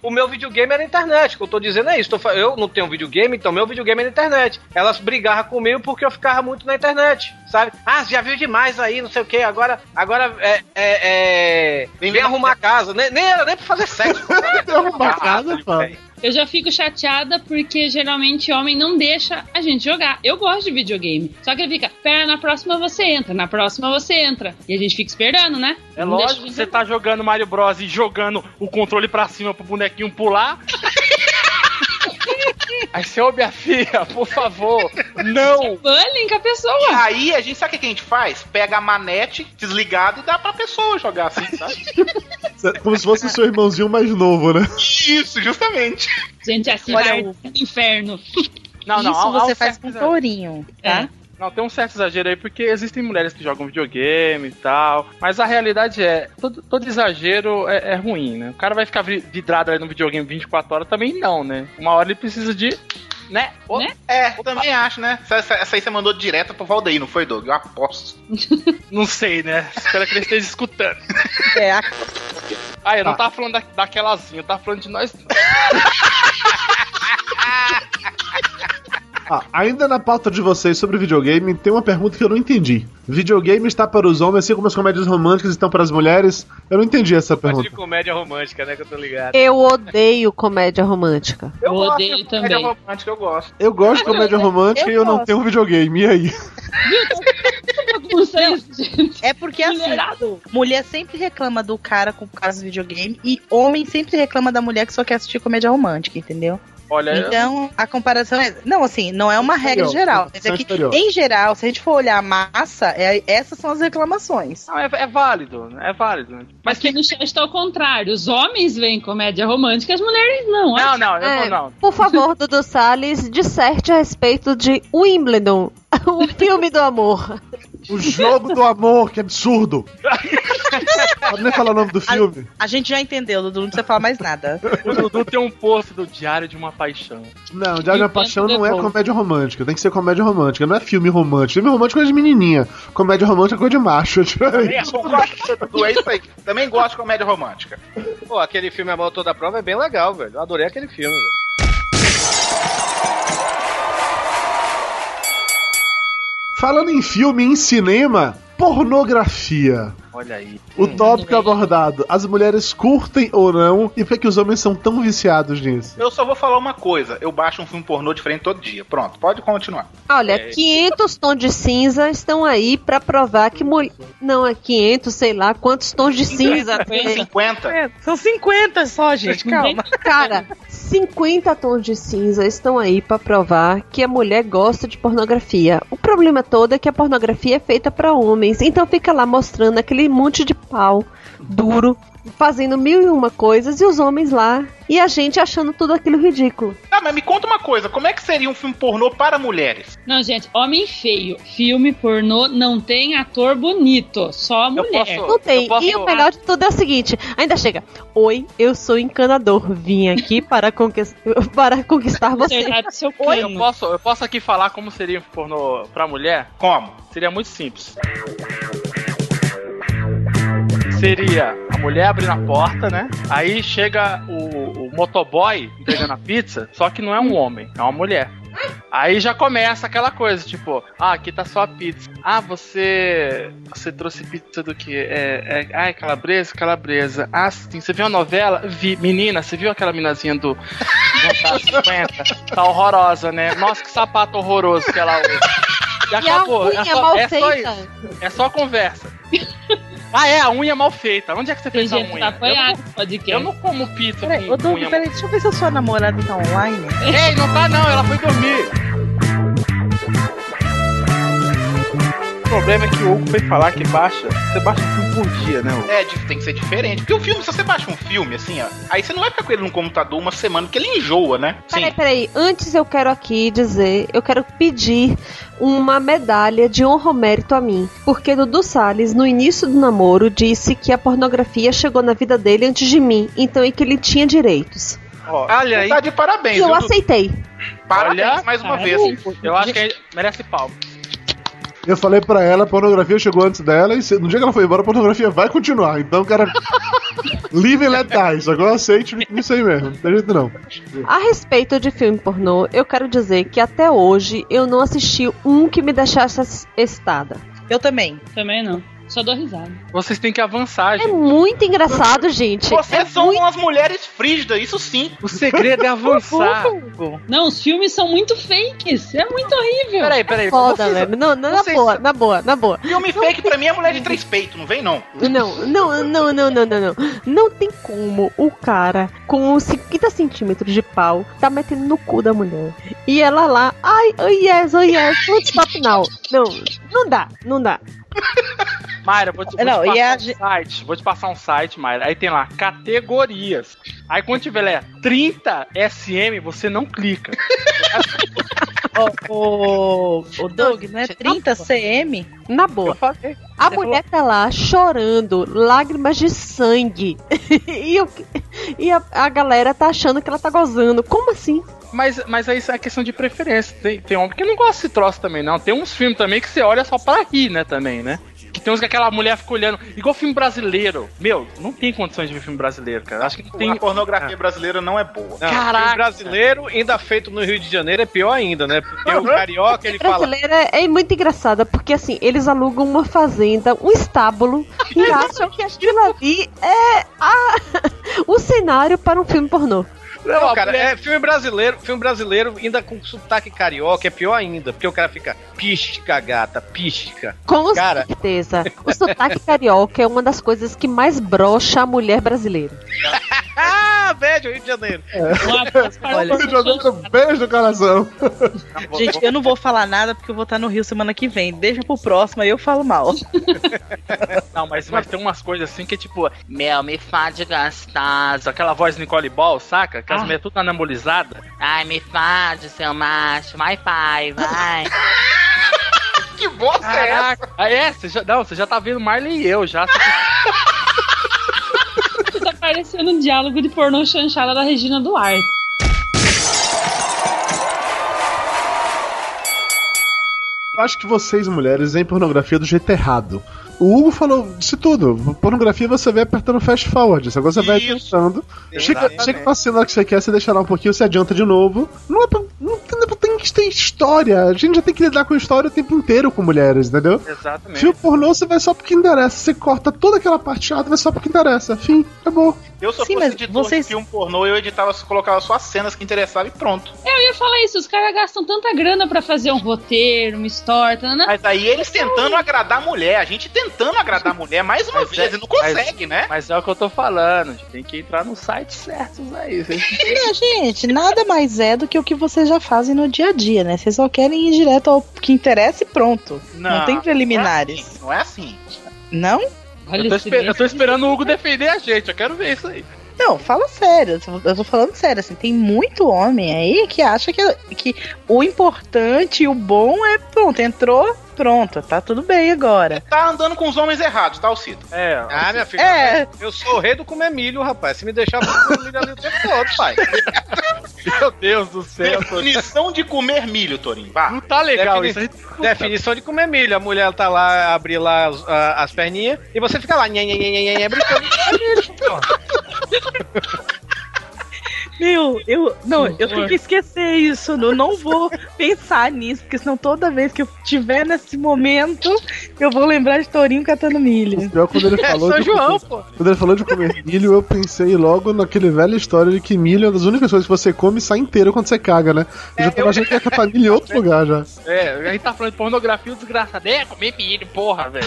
o meu videogame é na internet. O que eu tô dizendo é isso. Eu não tenho videogame, então meu videogame é na internet. Elas brigavam comigo porque eu ficava muito na internet, sabe? Ah, já viu demais aí, não sei o que. Agora, agora é. é, é vem, arrumar a casa. Nem, nem era nem pra fazer sexo. *laughs* Tem arrumar casa, pá. Eu já fico chateada porque geralmente homem não deixa a gente jogar. Eu gosto de videogame. Só que ele fica, pera, na próxima você entra, na próxima você entra. E a gente fica esperando, né? É Não lógico, você tá jogando Mario Bros e jogando o controle pra cima pro bonequinho pular. *laughs* Aí você, ô minha filha, por favor, não! Bullying com a pessoa. Aí a gente sabe o que a gente faz? Pega a manete desligada e dá pra pessoa jogar assim, sabe? *laughs* Como se fosse o seu irmãozinho mais novo, né? Isso, justamente. Gente, assim Olha vai o- inferno. Não, não, isso você faz com exagero. tourinho, tá? É. Não, tem um certo exagero aí, porque existem mulheres que jogam videogame e tal. Mas a realidade é, todo, todo exagero é, é ruim, né? O cara vai ficar vi- vidrado ali no videogame 24 horas também não, né? Uma hora ele precisa de. Né? Ô, Né? É, também acho, né? Essa, essa- essa aí você mandou direto pro Valdeir, não foi, Doug? Eu aposto. *laughs* Não sei, né? Espero que ele esteja escutando. É, a- Ah, eu não Ah. tava falando da, daquelazinha, eu tava falando de nós. *laughs* Ah, ainda na pauta de vocês sobre videogame, tem uma pergunta que eu não entendi. Videogame está para os homens, assim como as comédias românticas estão para as mulheres? Eu não entendi essa Gosto de pergunta. comédia romântica, né? Que eu tô ligado. Eu odeio comédia romântica. Eu gosto odeio de comédia também. romântica, eu gosto. Eu gosto de comédia romântica eu e eu não gosto. tenho um videogame, e aí? É porque assim, Mulherado. mulher sempre reclama do cara com caso de videogame e homem sempre reclama da mulher que só quer assistir comédia romântica, entendeu? Olha, Então, a comparação é. Não, assim, não é uma regra Exterior, geral. Mas é que, exterior. em geral, se a gente for olhar a massa, é- essas são as reclamações. não, é, é válido, é válido. Mas Aqui no chat tá ao contrário. Os homens veem comédia romântica, as mulheres não. Não, não, eu É, não, não. Por favor, *laughs* Dudu Salles, disserte a respeito de Wimbledon, *laughs* o filme do amor. O jogo do amor, que absurdo! *laughs* Pode nem falar o nome do filme. A, a gente já entendeu, Dudu, não precisa falar mais nada. o Dudu tem um posto do Diário de uma Paixão. Não, Diário de uma Paixão não é comédia romântica, tem que ser comédia romântica, não é filme romântico. Filme romântico é de menininha, comédia romântica é coisa de macho. É, é isso aí. Também gosto de comédia romântica. Pô, aquele filme A Mão Toda Prova é bem legal, velho. Eu adorei aquele filme, velho. Falando em filme, em cinema, pornografia. Olha aí. O tópico abordado: as mulheres curtem ou não e por que os homens são tão viciados nisso? Eu só vou falar uma coisa. Eu baixo um filme pornô diferente todo dia. Pronto, pode continuar. Olha, É. 500 tons de cinza estão aí pra provar que mulher. Não, é 500, sei lá quantos tons de cinza. tem. 50. É, são 50 só, gente, calma. Cara, 50 tons de cinza estão aí pra provar que a mulher gosta de pornografia. O problema todo é que a pornografia é feita pra homens. Então fica lá mostrando aquele monte de pau duro, fazendo mil e uma coisas e os homens lá e a gente achando tudo aquilo ridículo. Tá, mas me conta uma coisa. Como é que seria um filme pornô para mulheres? Não, gente, homem feio. Filme pornô não tem ator bonito, só mulher. Não tem. E o melhor de tudo é o seguinte: ainda chega. Oi, eu sou encanador. Vim aqui para, conquist... *laughs* para conquistar você. Oi, eu posso, eu posso aqui falar como seria um pornô pra mulher? Como? Seria muito simples. Seria a mulher abrindo a porta, né? Aí chega o, o motoboy entregando a pizza, só que não é um homem, é uma mulher. Aí já começa aquela coisa, tipo, ah, aqui tá sua pizza. Ah, você. Você trouxe pizza do que? É, é. Ai, calabresa, calabresa. Ah, sim, você viu a novela? Vi. Menina, você viu aquela minazinha do. Jantar 50? Tá horrorosa, né? Nossa, que sapato horroroso que ela usa. E E a acabou. é, só, é só isso. É só conversa. Ah, é, a unha mal feita. Onde é que você fez a jeito unha? tá eu, não, podcast. eu não como pizza Peraí, com, ô Doug, unha peraí, deixa eu ver se a sua namorada tá online. Ei, não tá não, ela foi dormir. Problema é que o Hugo foi falar que baixa. Você baixa um filme por dia, né, Hugo? É, tem que ser diferente. Porque o filme, se você baixa um filme, assim, ó, aí você não vai ficar com ele no computador uma semana, porque ele enjoa, né? Peraí, peraí. Antes eu quero aqui dizer, eu quero pedir uma medalha de honra ao mérito a mim. Porque Dudu Salles, no início do namoro, disse que a pornografia chegou na vida dele antes de mim. Então é que ele tinha direitos. Ó, Olha aí. tá de parabéns, E eu aceitei. Parabéns Olha, mais uma caramba. vez. Eu acho que ele merece palma. Eu falei pra ela, a pornografia chegou antes dela, e se- no dia que ela foi embora, a pornografia vai continuar. Então, cara. *laughs* Live and let die. Só que eu aceito isso aí mesmo. Não tem jeito não. A respeito de filme pornô, eu quero dizer que até hoje eu não assisti um que me deixasse excitada. Eu também. Também não. Só dou risada. Vocês têm que avançar, É gente. muito engraçado, gente. Vocês é são muito... umas mulheres frígidas, isso sim. O segredo é avançar. *laughs* Não, os filmes são muito fakes. É muito horrível. Peraí, peraí. Foda, vocês- velho. Não, não, na vocês- boa, na boa, na boa. Filme fake pra mim é mulher de três peitos, não vem não. Não, não, não, não, não, não, não. Não tem como o cara com uns 50 centímetros de pau tá metendo no cu da mulher. E ela lá, ai, oh yes, oh yes, stop now. Não, não dá, não dá. Mayra, vou te, vou Não, te e passar a um site. Vou te passar um site, Mayra. Aí tem lá, categorias. Aí quando tiver lá, 30 SM, você não clica. Ô, ô, ô, Doug, não é 30 CM? Na boa. falei. A Você mulher tá lá chorando, lágrimas de sangue. *laughs* e eu- e a, a galera tá achando que ela tá gozando. Como assim? Mas, mas aí isso é questão de preferência. Tem, tem homem que não gosta desse troço também, não. Tem uns filmes também que você olha só pra rir, né, também, né? Que tem uns que aquela mulher fica olhando. Igual filme brasileiro. Meu, não tem condições de ver filme brasileiro, cara. Acho que não tem. A pornografia brasileira não é boa. Não, Caraca. filme brasileiro, ainda feito no Rio de Janeiro, é pior ainda, né? Porque o carioca, ele fala. brasileira é muito engraçada, porque assim, eles alugam uma fazenda, um estábulo, e acham que aquilo ali é a- *laughs* o cenário para um filme pornô. Não, cara, é filme brasileiro, filme brasileiro ainda com sotaque carioca, é pior ainda, porque o cara fica pisca, gata, pisca. Com Cara. certeza. O sotaque carioca é uma das coisas que mais brocha a mulher brasileira. *laughs* Velho, Rio de Janeiro. Um abraço para Olha, beijo no coração. Gente, eu não vou falar nada porque eu vou estar no Rio semana que vem. Deixa pro próximo, aí eu falo mal. *laughs* Não, mas, mas tem umas coisas assim que é tipo, Mel, me fade gostoso. Aquela voz Nicole Ball, saca? Que as Ah. mulheres tudo anabolizadas. Ai, me fade, seu macho. Vai, pai, vai. *laughs* Que bosta é essa? Caraca. Ah, é? Você já, não, você já tá vendo Marley e eu já. *laughs* Você parecendo um diálogo de pornô chanchada da Regina Duarte. Eu acho que vocês, mulheres, veem pornografia do jeito errado. O Hugo falou disso tudo. Pornografia você vê apertando fast forward. Agora você vai adiantando. Chega, chega uma cena que você quer, você deixa lá um pouquinho, você adianta de novo. Não, é pra- não, não tem que tem história. A gente já tem que lidar com história o tempo inteiro com mulheres, entendeu? Exatamente. Filme pornô você vai só porque interessa. Você corta toda aquela parte chata, vai só porque interessa. Fim, acabou. Eu, eu Sim, fosse mas editor vocês- de filme pornô, eu editava, colocava só as cenas que interessavam e pronto. Eu ia falar isso, os caras gastam tanta grana pra fazer um roteiro, uma história, tá, né? Mas aí eles tentando agradar a mulher, a gente tentando agradar a mulher mais uma vez, e não consegue, né? Mas é o que eu tô falando, a gente tem que entrar nos sites certos aí. Não, gente, nada mais é do que o que vocês já fazem no dia a dia, né? Vocês só querem ir direto ao que interessa e pronto. Não, tem preliminares. Não é assim. Não? Eu tô, esper- eu tô esperando o Hugo defender a gente, eu quero ver isso aí. Não, fala sério. Eu tô falando sério, assim, tem muito homem aí que acha que, que o importante e o bom é pronto, entrou, pronto, tá tudo bem agora. Tá andando com os homens errados, tá, Alcito? É. Ah, minha filha, É. eu sou o rei do comer milho, rapaz. Se me deixar eu vou comer milho ali o tempo todo, pai. *laughs* Meu Deus do céu, Torinho. Definição de comer milho, Torinho. Vá. Não tá legal Defini- isso aí. Definição de comer milho. A mulher tá lá, abre lá as, as perninhas e você fica lá, nhe, brincando *laughs* Meu, eu. Não, eu tenho que esquecer isso. Eu não vou *laughs* pensar nisso, porque senão toda vez que eu estiver nesse momento, eu vou lembrar de Torinho catando milho. Pior quando ele É *laughs* falou São de João, comer- Quando ele falou de comer *laughs* milho, eu pensei logo naquele velha história de que milho é uma das únicas coisas que você come e sai inteiro quando você caga, né? Eu já tava achando que ia catar milho em outro lugar já. É, a gente tá falando de pornografia, o desgraçado. É, comer milho, porra, velho.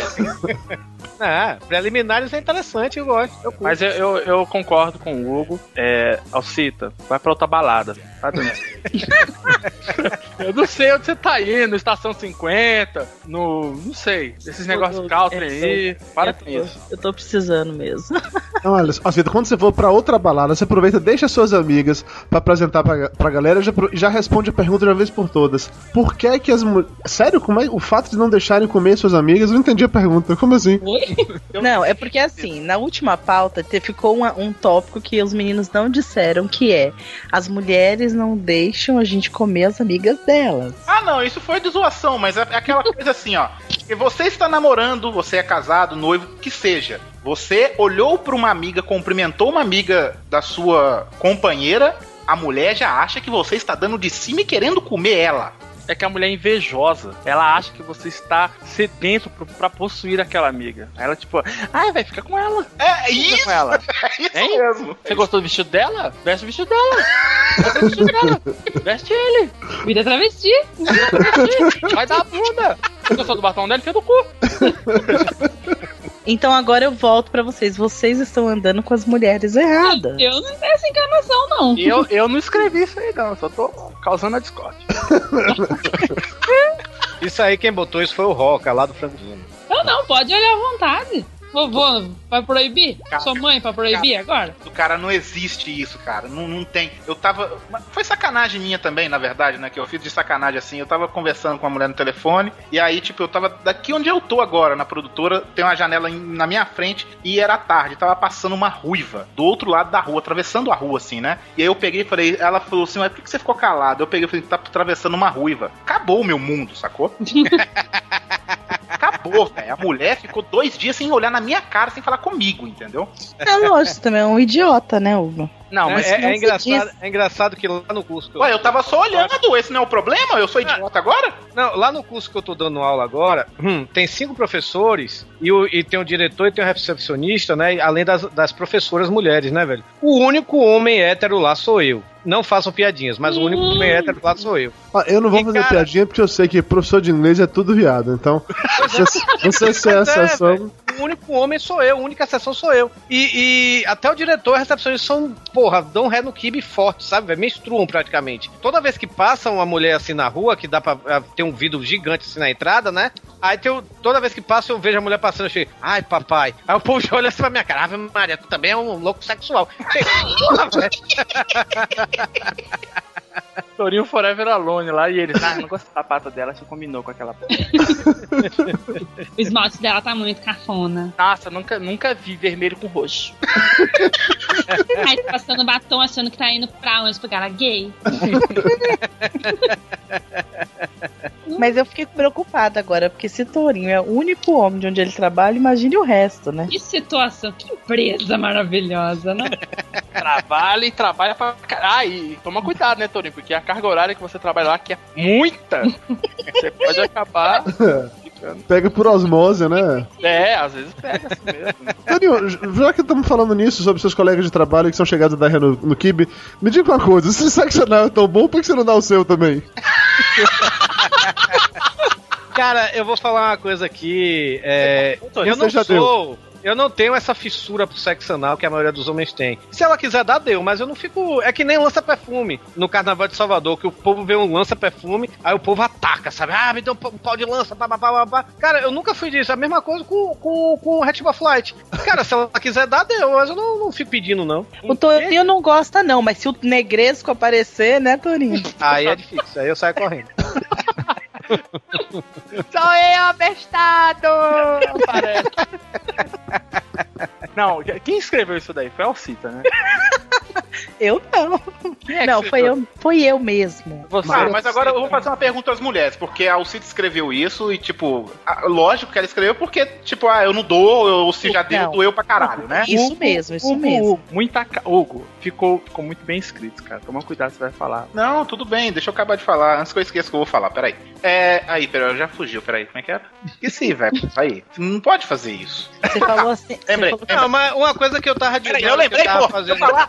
Ah, preliminares é interessante, eu gosto. Eu. Mas eu, eu, eu concordo com o Hugo. É, Alcita, vai pra outra balada. Dando. *laughs* eu não sei onde você tá indo, estação 50, no. não sei. Esses negócios country aí. Para com isso. Eu tô precisando mesmo. *laughs* Então, olha, Cida, quando você for pra outra balada, você aproveita, deixa suas amigas pra apresentar pra, pra galera e já, já responde a pergunta de uma vez por todas. Por que que as mulheres. Sério? Como é o fato de não deixarem comer suas amigas? Eu não entendi a pergunta. Como assim? Não, é porque assim, na última pauta te- ficou uma- um tópico que os meninos não disseram, que é as mulheres não deixam a gente comer as amigas delas. Ah, não, isso foi de zoação, mas é é aquela *laughs* coisa assim, ó. Que você está namorando, você é casado, noivo, que seja. Você olhou pra uma amiga, cumprimentou uma amiga da sua companheira, a mulher já acha que você está dando de cima e querendo comer ela. É que a mulher é invejosa. Ela acha que você está sedento pra possuir aquela amiga. Aí ela, tipo, ah, vai ficar com ela. É Fica isso! com ela. *laughs* É isso Hein? mesmo. Você gostou do vestido dela? Veste o vestido dela. Gostou do vestido dela? Veste ele. Vira travesti. Vira travesti. Vai dar a bunda. Gostou do batom dela? Enfia no cu. Então agora eu volto pra vocês. Vocês estão andando com as mulheres erradas. Eu não tenho essa encarnação, não. E eu, eu não escrevi isso aí, não. Eu só tô causando a discórdia. Isso aí, quem botou isso foi o Roca, lá do Franquinho. Eu não, pode olhar à vontade. Vovô, vai proibir? Sua mãe vai proibir agora? Do cara, não existe isso, cara. Não, não tem. Eu tava. Foi sacanagem minha também, na verdade, né? Que eu fiz de sacanagem assim. Eu tava conversando com uma mulher no telefone. E aí, tipo, eu tava. Daqui onde eu tô agora, na produtora, tem uma janela na minha frente. E era tarde. Tava passando uma ruiva do outro lado da rua, atravessando a rua, assim, né? E aí eu peguei e falei. Ela falou assim: Mas por que você ficou calado? Eu peguei e falei: Tá atravessando uma ruiva. Acabou o meu mundo, sacou? *laughs* Acabou, velho. A mulher ficou dois dias sem olhar na minha cara, sem falar comigo, entendeu? É lógico, também é um idiota, né, Hugo? Não, mas é, não é se engraçado, diz. é engraçado que lá no curso. que eu- Ué, eu tava só olhando, esse não é o problema? Eu sou idiota agora? Não, lá no curso que eu tô dando aula agora, hum, tem cinco professores e, o- e tem o diretor e tem o recepcionista, né? Além das, das professoras mulheres, né, velho? O único homem hétero lá sou eu. Não façam piadinhas, mas o único homem hétero lá sou eu. Ah, eu não vou E, fazer cara- piadinha porque eu sei que professor de inglês é tudo viado. Então, você, você ser a Mas é, exceção. o único homem sou eu, a única exceção sou eu. E, e até o diretor e a recepcionista são, porra, dão ré no kibe forte, sabe? velho? Menstruam praticamente. Toda vez que passa uma mulher assim na rua, que dá pra ah, ter um vidro gigante assim na entrada, né? Aí o- toda vez que passa eu vejo a mulher passando, eu chego, ai papai. Aí o povo já olha assim pra minha cara, Ave Maria, tu também é um louco sexual. *laughs* Porra, velho. *laughs* Torinho Forever Alone lá e eles, ah, não gosto do sapato dela, você combinou com aquela. *laughs* O esmalte dela tá muito cafona. Nossa, nunca, nunca vi vermelho com roxo. Aí tá passando batom achando que tá indo pra onde? Pro cara gay. *laughs* Mas eu fiquei preocupada agora, porque se Tourinho é o único homem de onde ele trabalha, imagine o resto, né? Que situação, que empresa maravilhosa, né? *laughs* trabalha e trabalha pra caralho. E toma cuidado, né, Torinho? Porque a carga horária que você trabalha lá, que é muita, você pode acabar. Pega por osmose, né? É, às vezes pega assim mesmo. Toninho, já que estamos falando nisso sobre seus colegas de trabalho que são chegados da no, no Kibe, me diga uma coisa: se seccional é tão bom, por que você não dá o seu também? Cara, eu vou falar uma coisa aqui. é, eu não sou. Eu não tenho essa fissura pro sexo anal que a maioria dos homens tem. Se ela quiser dar, deu, mas eu não fico. É que nem lança-perfume no Carnaval de Salvador, que o povo vê um lança-perfume, aí o povo ataca, sabe? Ah, me dá um pau de lança, pá, pá, pá, pá. Cara, eu nunca fui disso. A mesma coisa com, com, com o Retiva Flight. Cara, se ela quiser dar, deu, mas eu não, não fico pedindo, não. O Torinho não gosta, não, mas se o Negresco aparecer, né, Torinho? Aí é difícil, aí eu saio correndo. *laughs* *laughs* Sou eu, bestado! Parece. Não, quem escreveu isso daí? Foi a Alcita, né? *laughs* Eu não. É não, que foi eu, foi eu mesmo. Você, Ah, mas agora eu vou fazer uma pergunta às mulheres, porque a Alcide escreveu isso e, tipo, a- lógico que ela escreveu porque, tipo, ah, eu não dou, ou se já deu, doeu pra caralho, né? Isso mesmo, isso Hugo, mesmo. Hugo, muita ca... Hugo, ficou, ficou muito bem escrito, cara. Toma cuidado se vai falar. Não, tudo bem, deixa eu acabar de falar, antes que eu esqueça o que eu vou falar, peraí. É, aí, peraí, já fugiu, peraí, como é que era? Esqueci, velho, aí, não pode fazer isso. Você falou assim. você Lembrei. falou- Não, mas uma coisa que eu tava dizendo. Peraí, eu lembrei, eu tava pô, fazendo... eu falar.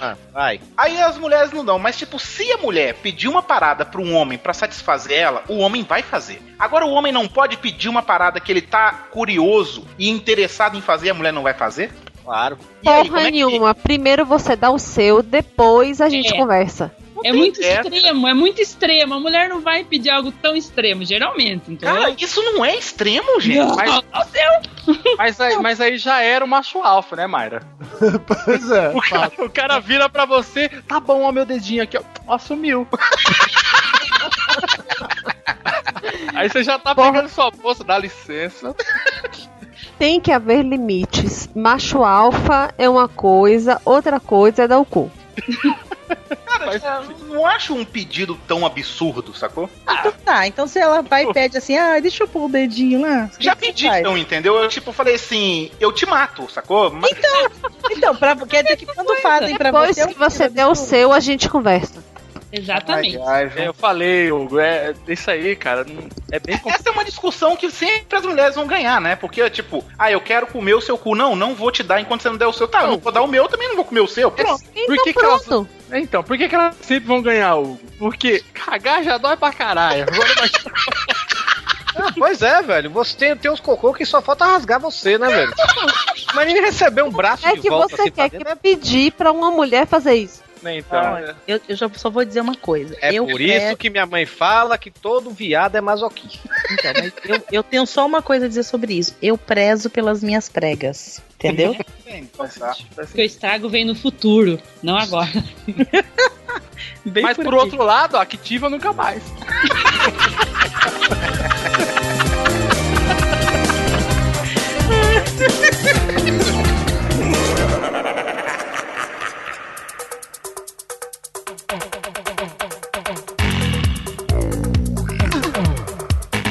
Ah, vai. Aí as mulheres não dão, mas tipo, se a mulher pedir uma parada pra um homem pra satisfazer ela, o homem vai fazer. Agora o homem não pode pedir uma parada que ele tá curioso e interessado em fazer, a mulher não vai fazer? Claro. E aí, Porra é que- nenhuma. Primeiro você dá o seu, depois a gente É. conversa. É muito essa. extremo, é muito extremo. A mulher não vai pedir algo tão extremo, geralmente. Então, Cara, isso não é extremo, gente. Não, mas- *laughs* não. Mas aí, mas aí já era o macho alfa, né, Mayra? *laughs* pois é. O cara, o cara vira pra você, tá bom, ó, meu dedinho aqui, ó, ó sumiu. *laughs* Aí você já tá pegando sua bolsa, dá licença. Tem que haver limites. Macho alfa é uma coisa, outra coisa é dar o cu. Cara, eu não acho um pedido tão absurdo, sacou? Então tá, então se ela vai e pede assim, ah, deixa eu pôr o dedinho lá. Já pedi, então, entendeu? Eu tipo falei assim, eu te mato, sacou? Mas Então, pra, quer dizer que quando fazem pra Depois você. que você der o seu, a gente conversa. Exatamente. Ai, ai, É, Eu falei, Hugo, é isso aí, cara. É bem complicado. Essa é uma discussão que sempre as mulheres vão ganhar, né? Porque, tipo, ah, eu quero comer o seu cu. Não, não vou te dar enquanto você não der o seu. Tá, eu não vou dar o meu, eu também não vou comer o seu. Pronto. Por que, que elas. Então, por que, que elas sempre vão ganhar, Hugo? Porque cagar já dói pra caralho. Ah, *laughs* pois é, velho. Você tem, tem uns cocô que só falta rasgar você, né, velho? Mas nem receber um braço É de que volta você assim pra quer que pedir pra uma mulher fazer isso. Né, Então, eu, eu já só vou dizer uma coisa. É eu por isso quero- que minha mãe fala que todo viado é masoquista. Então, mas eu, eu tenho só uma coisa a dizer sobre isso. Eu prezo pelas minhas pregas. Entendeu? Porque o estrago vem no futuro, não agora. *laughs* Bem Mas por por outro lado, a Activa nunca mais. *laughs*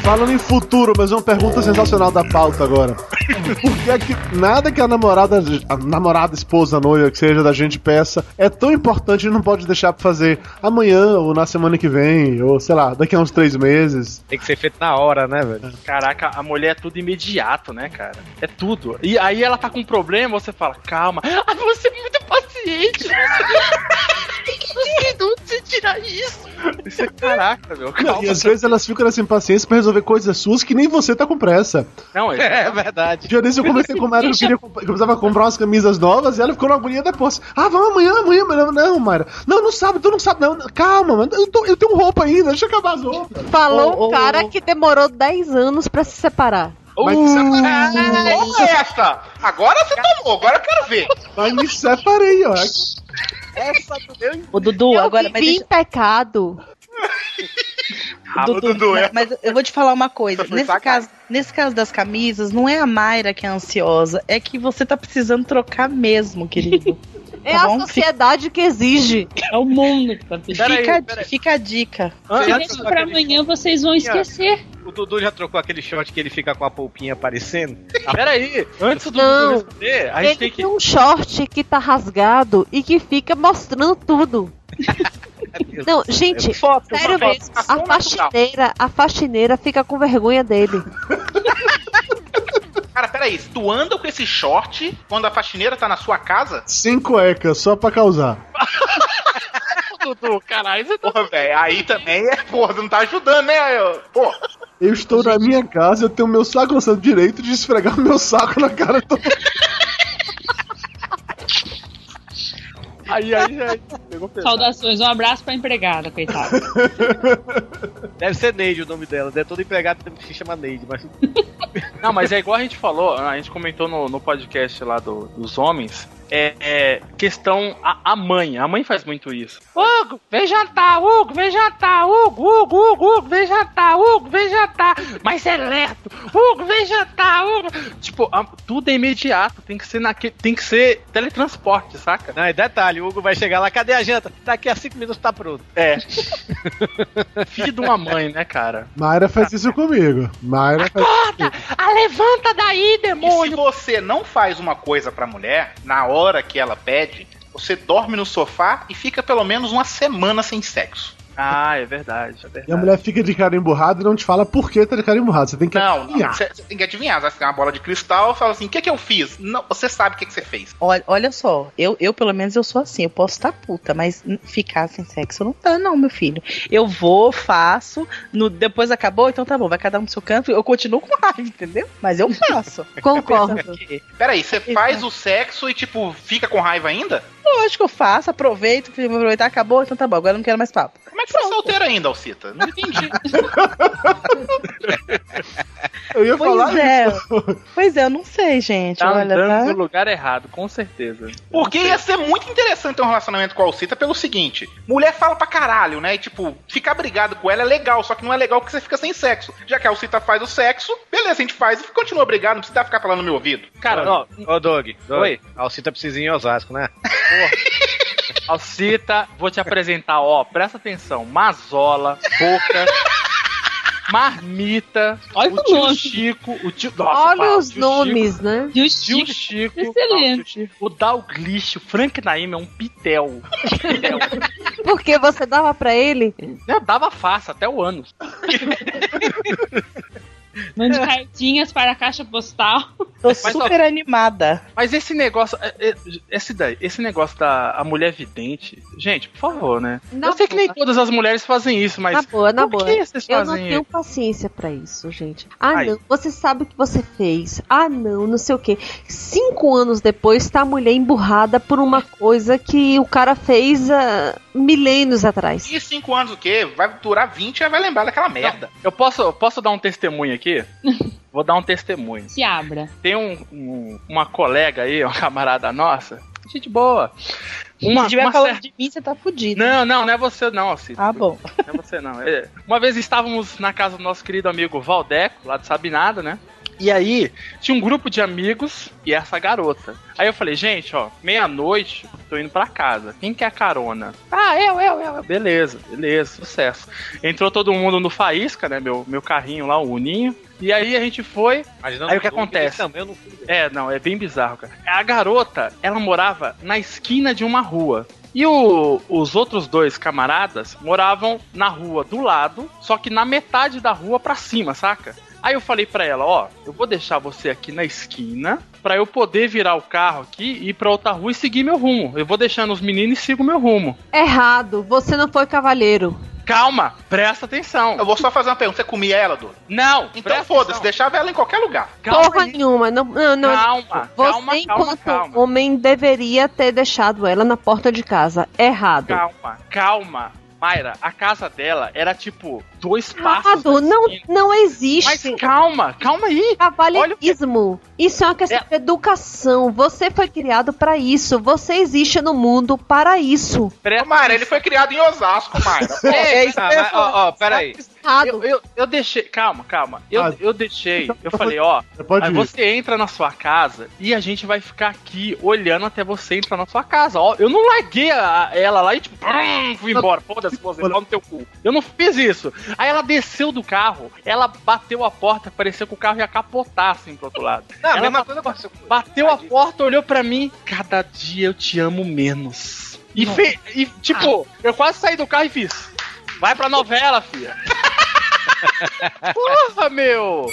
Falando em futuro, mas uma pergunta sensacional da pauta agora. Por que é que nada que a namorada, a namorada, esposa, noiva, que seja da gente peça, é tão importante e não pode deixar pra fazer amanhã ou na semana que vem, ou sei lá, daqui a uns três meses? Tem que ser feito na hora, né, velho? Caraca, a mulher é tudo imediato, né, cara? É tudo. E aí ela tá com um problema, você fala, calma. Ah, você é muito paciente. Você não você tirar isso. Isso é caraca, meu. Calma. E às vezes elas ficam nessa impaciência pra resolver coisas suas que nem você tá com pressa. Não, é. É verdade. dia desse eu comecei com a Mayra, eu, queria, eu precisava comprar umas camisas novas e ela ficou na agonia depois. Ah, vamos amanhã, amanhã, amanhã. Não, Mayra. Não, não sabe, tu não sabe, não. Calma, mano. Eu, tô- eu tenho roupa ainda, deixa eu acabar as roupas. Falou Ô, o ô, cara ô. que demorou 10 anos pra se separar. Mas Uh. Porra, é essa? Agora você tomou, agora eu quero ver. Mas me separei, ó. Essa do meu Ô, Dudu, eu agora. Mas, deixa- em pecado. Dudu, Dudu, é. mas eu vou te falar uma coisa. *laughs* Nesse caso, nesse caso das camisas, não é a Mayra que é ansiosa, é que você tá precisando trocar mesmo, querido. *laughs* É Tá a bom? sociedade que exige. É o mundo que tá pedindo. Fica, fica a dica. Se deixa pra amanhã, vocês vão esquecer. O Dudu já trocou aquele short que ele fica com a polpinha aparecendo? Pera aí, antes do Não. Dudu responder, a gente tem tem que. um short que tá rasgado e que fica mostrando tudo. Não, gente, Foto, sério uma foto. mesmo, a faxineira, a faxineira fica com vergonha dele. *laughs* Cara, peraí, tu anda com esse short quando a faxineira tá na sua casa? Sem cueca, só pra causar. *laughs* Dudu, caralho, você tá. Porra, velho, aí também é, porra, não tá ajudando, né? Eu- Pô, Eu estou na minha casa, eu tenho meu saco lançando direito de esfregar meu saco na cara de *laughs* Aí, aí, já pegou pesado. Saudações, um abraço pra empregada, coitada. *laughs* Deve ser Neide o nome dela. Deve todo empregado se chama Neide, mas. Não, mas é igual a gente falou, a gente comentou no, no podcast lá do- dos homens. É, é questão a, a mãe. A mãe faz muito isso. Hugo, vem jantar, Hugo, vem jantar, Hugo, Hugo, Hugo, Hugo, vem jantar, Hugo, vem jantar. Mas é lento, Hugo, vem jantar, Hugo. Tipo, a- tudo é imediato, tem que ser naquele, tem que ser teletransporte, saca? Não, e detalhe, o Hugo vai chegar lá, cadê a janta? Daqui a cinco minutos tá pronto. É. *laughs* Filho de uma mãe, né, cara? Mayra faz isso comigo. Mayra faz Acorda! Ah, levanta daí, E se você não faz uma coisa pra mulher, na hora que ela pede, você dorme no sofá e fica pelo menos uma semana sem sexo. Ah, é verdade, é verdade. E a mulher fica de cara emburrada e não te fala por que tá de cara emburrada. Você tem que Não, não, adivinhar. você você tem que adivinhar. Você tem uma bola de cristal e fala assim: o que, que eu fiz? Não, você sabe o que, que você fez. Olha, olha só, eu, eu pelo menos eu sou assim, eu posso estar puta, mas ficar sem sexo não tá, não, meu filho. Eu vou, faço, no, depois acabou, então tá bom, vai cada um pro seu canto, eu continuo com raiva, *laughs* entendeu? Mas eu faço. *laughs* Concordo. Peraí, você faz o sexo e, tipo, fica com raiva ainda? Lógico que eu faço, aproveito, vou aproveitar, acabou, então tá bom, agora eu não quero mais papo. Como é que você é solteira ainda, Alcita? Não entendi. *laughs* Eu ia Pois falar é. isso. Pois é, eu não sei, gente. Tá olha, andando tá... no lugar errado, com certeza. Porque ia ser muito interessante ter um relacionamento com a Alcita pelo seguinte: mulher fala pra caralho, né? E, tipo, ficar brigado com ela é legal, só que não é legal porque você fica sem sexo. Já que a Alcita faz o sexo, beleza, a gente faz e continua brigado, não precisa ficar falando no meu ouvido. Cara, ó, Ô, Doug, Doug, Oi. A Alcita precisa ir em Osasco, né? *laughs* Alcita, vou te apresentar, ó, presta atenção. Mazola, boca, marmita, Olha o tio nome. Chico, o tio. Nossa, Olha pá, os tio nomes, né? E o Chico, tio Chico. Chico, Excelente. não, tio Chico, o Dalglish, o Frank Naim é um pitel. Pitel. *laughs* Porque você dava pra ele? Eu dava fácil, até o ânus. *laughs* Mande cartinhas para a caixa postal. Tô Mas, super animada. Mas esse negócio, é- é- esse daí, esse negócio da a mulher vidente, gente, por favor, né? Na eu sei que nem boa. todas as mulheres fazem isso, mas na boa, na por boa. que Eu não tenho isso? paciência pra isso, gente. Ah, Ai. não, você sabe o que você fez. Ah, não, não sei o quê. Cinco anos depois, tá a mulher emburrada por uma coisa que o cara fez há milênios atrás. E cinco anos o quê? Vai durar 20 e vai lembrar daquela merda. Eu posso, posso dar um testemunho aqui? *laughs* Vou dar um testemunho. Se abra. Tem um, um- uma colega aí, uma camarada nossa, gente boa. Uma, Se tiver uma falando certa- de mim, você tá fudido. Não, não, não é você não, Alcide. Ah, bom. Não é você não. É, Uma vez estávamos na casa do nosso querido amigo Valdeco, lá de Sabinada, né? E aí, tinha um grupo de amigos e essa garota. Aí eu falei, gente, ó, meia-noite, tô indo pra casa. Quem quer carona? Ah, eu, eu, eu. Beleza, beleza, sucesso. Entrou todo mundo no Faísca, né? Meu, meu carrinho lá, o Uninho. E aí a gente foi. Imaginando Aí o que acontece? Também não. É, não, é bem bizarro, cara. A garota, ela morava na esquina de uma rua. E o- os outros dois camaradas moravam na rua do lado, só que na metade da rua pra cima, saca? Aí eu falei pra ela, ó, eu vou deixar você aqui na esquina pra eu poder virar o carro aqui e ir pra outra rua e seguir meu rumo. Eu vou deixando os meninos e sigo meu rumo. Errado, você não foi cavalheiro. Calma, presta atenção. Eu vou só fazer uma pergunta: você comia ela, Dudu? Não, Então foda-se, deixava ela em qualquer lugar. Calma Porra nenhuma. Não, não, não. Calma, Você, calma, calma, enquanto calma. homem, deveria ter deixado ela na porta de casa. Errado. Calma, calma. Mayra, a casa dela era tipo dois passos. Amado, não, não existe. Mas calma, calma aí. Cavalheirismo. Isso é uma questão de educação. Você foi criado pra isso. Você existe no mundo para isso. Ô, Mayra, ele foi criado em Osasco, Mayra. *laughs* Pô, É, isso tá, que ia mas, ó, ó, peraí. Eu, eu, eu deixei. Calma, calma. Eu, Ah, eu deixei. Eu falei, ó. aí você entra na sua casa e a gente vai ficar aqui olhando até você entrar na sua casa. Ó, eu não larguei a- ela lá e tipo, brum, fui embora. Foda-se você, no teu cu. Eu não fiz isso. Aí ela desceu do carro, ela bateu a porta, parecia que o carro ia capotar assim pro outro lado. Não, a ela mesma ba- coisa Bateu a porta, olhou pra mim. Cada dia eu te amo menos. E, fe- e tipo, eu quase saí do carro e fiz. Vai pra novela, filha. Porra, meu!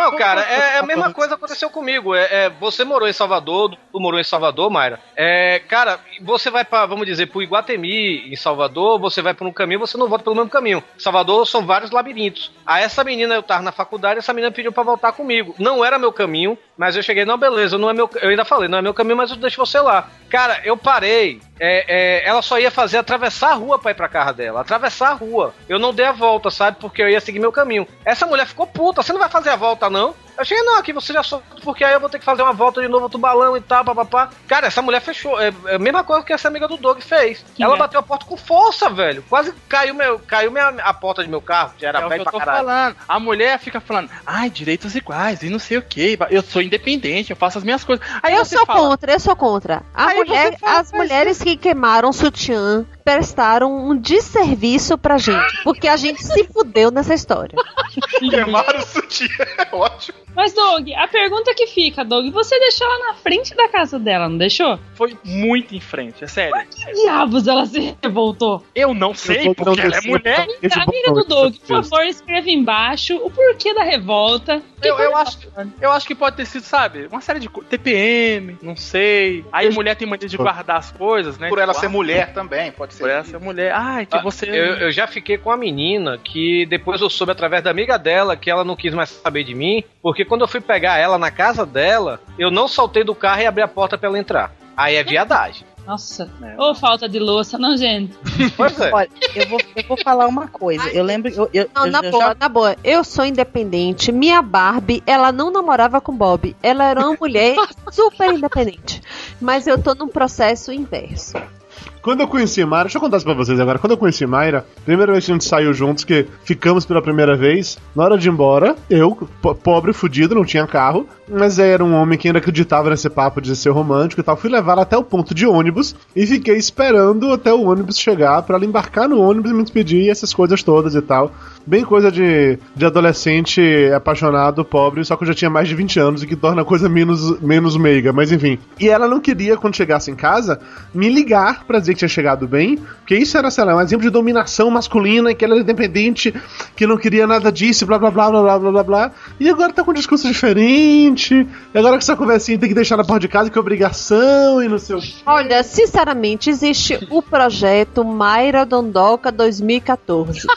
Não, cara, é, é a mesma coisa aconteceu comigo. É, é, você morou em Salvador, tu morou em Salvador, Mayra. É, cara, você vai para, vamos dizer, pro Iguatemi em Salvador, você vai por um caminho, você não volta pelo mesmo caminho. Salvador são vários labirintos. Aí essa menina, eu tava na faculdade, essa menina pediu pra voltar comigo. Não era meu caminho, mas eu cheguei, não, beleza, não é meu, eu ainda falei, não é meu caminho, mas eu deixo você lá. Cara, eu parei. É, é, ela só ia fazer atravessar a rua pra ir pra casa dela. Atravessar a rua. Eu não dei a volta, sabe? Porque eu ia seguir meu caminho. Essa mulher ficou puta. Você não vai fazer a volta, não? Eu cheguei, não, aqui você já solta, porque aí eu vou ter que fazer uma volta de novo, outro balão e tal, papapá. Cara, essa mulher fechou. É, é a mesma coisa que essa amiga do Doug fez. ela é? bateu a porta com força, velho. Quase caiu, meu, caiu minha, a porta de meu carro, que era É que velho eu pra tô caralho. falando. A mulher fica falando, ai, direitos iguais e não sei o que. Eu sou independente, eu faço as minhas coisas. Aí eu você sou fala, contra, eu sou contra. Mulher, as mulheres que queimaram sutiã prestaram um desserviço pra gente, porque a gente se fudeu nessa história. *laughs* Queimaram o sutiã, é ótimo. Mas, Doug, a pergunta que fica, Doug, você deixou ela na frente da casa dela, não deixou? Foi muito em frente, é sério. Que diabos ela se revoltou? Eu não sei, vou porque ela é mulher. Amiga do Doug, por favor, escreva embaixo o porquê da revolta. Eu, eu, acho, eu acho que pode ter sido, sabe, uma série de TPM, não sei. Aí mulher tem mania de guardar as coisas, né? Por ela ser Guarda- mulher também, pode ser. Por ela ser mulher. Ai, que Ah, você. Eu, eu já fiquei com a menina que depois eu soube através da amiga dela que ela não quis mais saber de mim, porque quando eu fui pegar ela na casa dela, eu não saltei do carro e abri a porta pra ela entrar. Aí é viadagem. Nossa, É. ô falta de louça, não, gente. Pois é. Olha, eu vou, eu vou falar uma coisa. Eu lembro. Eu, eu, Não, eu na já- boa, na boa. Eu sou independente. Minha Barbie, ela não namorava com Bob. Ela era uma mulher *laughs* super independente. Mas eu tô num processo inverso. Quando eu conheci Mayra, deixa eu contar isso pra vocês agora. Quando eu conheci Mayra, primeira vez que a gente saiu juntos, que ficamos pela primeira vez, na hora de ir embora, eu, po- pobre, fudido, não tinha carro, mas era um homem que ainda acreditava nesse papo de ser romântico e tal. Fui levar até o ponto de ônibus e fiquei esperando até o ônibus chegar pra ela embarcar no ônibus e me despedir e essas coisas todas e tal. Bem coisa de, de adolescente apaixonado, pobre, só que eu já tinha mais de 20 anos, o que torna a coisa menos, menos meiga, mas enfim. E ela não queria, quando chegasse em casa, me ligar pra dizer que tinha chegado bem, porque isso era, sei lá, um exemplo de dominação masculina, que ela era independente, que não queria nada disso, blá blá blá blá blá blá blá. E agora tá com um discurso diferente, e agora com essa conversinha tem que deixar na porta de casa, que é obrigação e não sei o quê. Olha, sinceramente, existe o projeto Mayra Dondoca 2014. *laughs*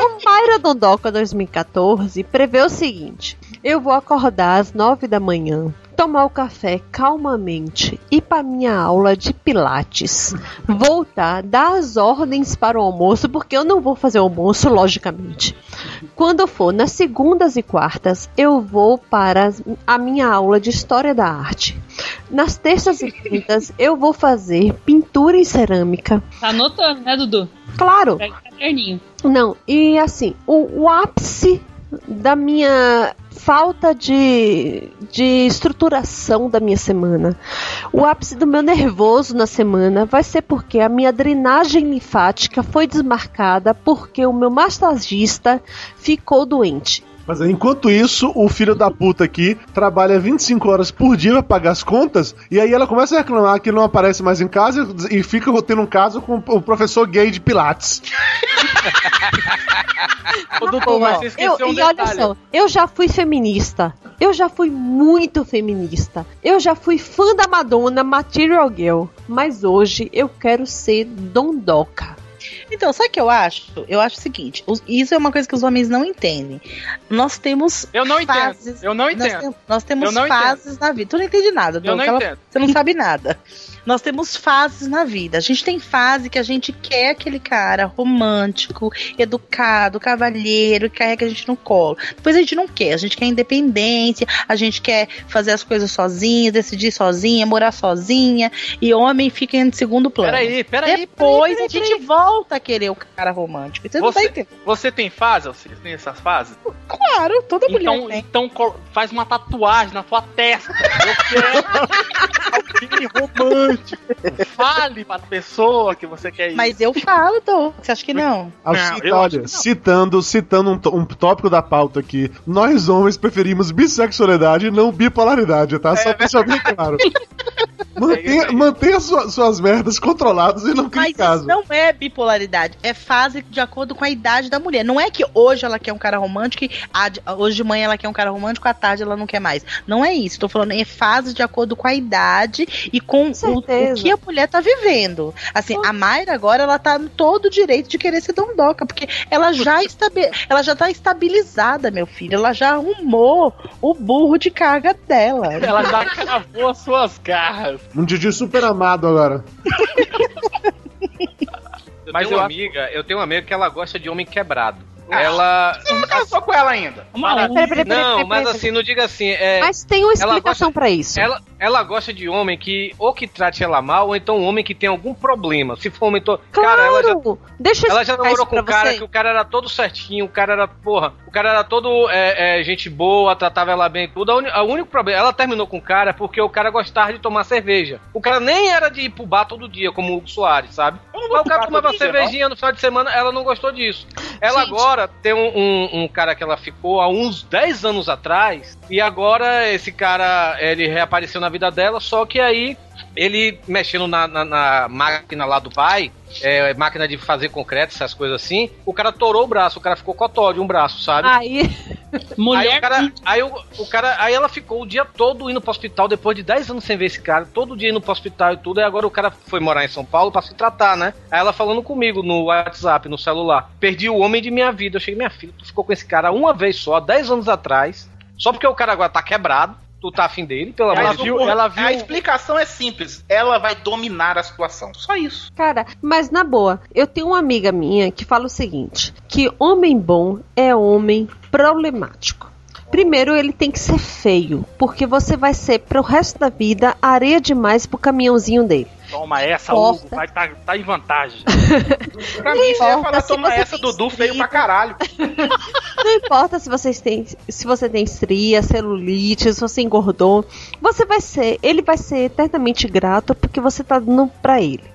o Mayra Dondoca 2014 prevê o seguinte: eu vou acordar às 9 da manhã, tomar o café calmamente, ir para minha aula de pilates, voltar, dar as ordens para o almoço, porque eu não vou fazer o almoço, logicamente. Quando for nas segundas e quartas, eu vou para a minha aula de história da arte. Nas terças e quintas, *laughs* eu vou fazer pintura em cerâmica. Tá anotando, né, Dudu? Claro. Caderninho. Não, e assim, o, o ápice da minha falta de, de estruturação da minha semana, o ápice do meu nervoso na semana vai ser porque a minha drenagem linfática foi desmarcada porque o meu massagista ficou doente. Mas enquanto isso, o filho da puta aqui trabalha 25 horas por dia pra pagar as contas, e aí ela começa a reclamar que não aparece mais em casa e fica tendo um caso com o professor gay de Pilates. Ô, Dudu, mas você Eu, esqueceu um e olha só, eu já fui feminista. Eu já fui muito feminista. Eu já fui fã da Madonna, Material Girl. Mas hoje eu quero ser dondoca. Então, sabe o que eu acho? Eu acho o seguinte: os- isso é uma coisa que os homens não entendem. Nós temos. Eu não entendo. fases, Eu não nós entendo. tem- Nós, temos Eu não fases na vida. Tu não entende nada, Eu Dom, não que ela- entendo. Você não sabe nada. Nós temos fases na vida. A gente tem fase que a gente quer aquele cara romântico, educado, cavalheiro, que carrega a gente no colo. Depois a gente não quer, a gente quer independência, a gente quer fazer as coisas sozinha, decidir sozinha, morar sozinha, e homem fica em segundo plano. Peraí, peraí. Depois peraí, a gente volta a querer o cara romântico. Você, não tá Você, entendendo? você tem fase, Alcides? Tem essas fases? Claro, toda mulher Então, tem. então faz uma tatuagem na sua testa. Eu quero alguém romântico. Fale para a pessoa que você quer isso. Mas eu falo, tô. Você acha que não? Acho olha, citando, citando um, um tópico da pauta aqui, nós homens preferimos bissexualidade e não bipolaridade, tá? Só pra deixar bem claro. *laughs* Mantenha, mantenha sua- suas merdas controladas e não crie Mas caso. isso não é bipolaridade, é fase de acordo com a idade da mulher. Não é que hoje ela quer um cara romântico e hoje de manhã ela quer um cara romântico, à tarde ela não quer mais. Não é isso. Tô falando, é fase de acordo com a idade e com o, o certeza. que a mulher tá vivendo. Assim, a Mayra agora ela tá no todo o direito de querer ser dondoca, porque ela já, estabe, ela já tá estabilizada, meu filho. Ela já arrumou o burro de carga dela. Ela já cravou as suas garras. Um Didi super amado agora. Eu Mas tenho eu uma acho- amiga, eu tenho uma amiga que ela gosta de homem quebrado. Ah, ela. Você não casou com ela ainda. Uma Peraí, peraí, peraí, Não, mas assim, não diga assim. É, Mas tem uma explicação pra isso. Ela, ela gosta de homem que ou que trate ela mal, ou então um homem que tem algum problema. Se for um homem todo. Claro! Cara, ela já, Deixa eu ela já namorou com um cara você. que o cara era todo certinho, o cara era, porra, o cara era todo é, é, gente boa, tratava ela bem e tudo. A único problema, ela terminou com o cara porque o cara gostava de tomar cerveja. O cara nem era de ir pro bar todo dia, como o Hugo Soares, sabe? Mas o cara tomava cervejinha no final de semana, ela não gostou disso. Ela Gente. agora tem um, um- um cara que ela ficou há uns 10 anos atrás, e agora esse cara, ele reapareceu na vida dela, só que aí ele mexendo na, na- na máquina lá do pai, é, máquina de fazer concreto, essas coisas assim, o cara torou o braço, o cara ficou cotó de um braço, sabe? Aí, *laughs* Aí, Mulher o cara, aí, o, o cara, aí ela ficou o dia todo indo pro hospital, depois de 10 anos sem ver esse cara, todo dia indo pro hospital e tudo, e agora o cara foi morar em São Paulo pra se tratar, né? Aí ela falando comigo no WhatsApp, no celular. Perdi o homem de minha vida. Eu cheguei, minha filha, tu ficou com esse cara uma vez só, 10 anos atrás, só porque o cara agora tá quebrado, tu tá afim dele, pelo amor de Deus. ela viu. A explicação é simples. Ela vai dominar a situação. Só isso. cara, mas na boa, eu tenho uma amiga minha que fala o seguinte: que homem bom é homem problemático. Primeiro, ele tem que ser feio, porque você vai ser pro resto da vida areia demais pro caminhãozinho dele. Toma essa. Hugo. Vai tá, tá em vantagem. *laughs* Pra mim, você ia falar, toma você essa, tem Dudu, feio pra caralho. *laughs* Não importa se vocês têm, se você tem estria, celulite, se você engordou, você vai ser, ele vai ser eternamente grato porque você tá dando pra ele.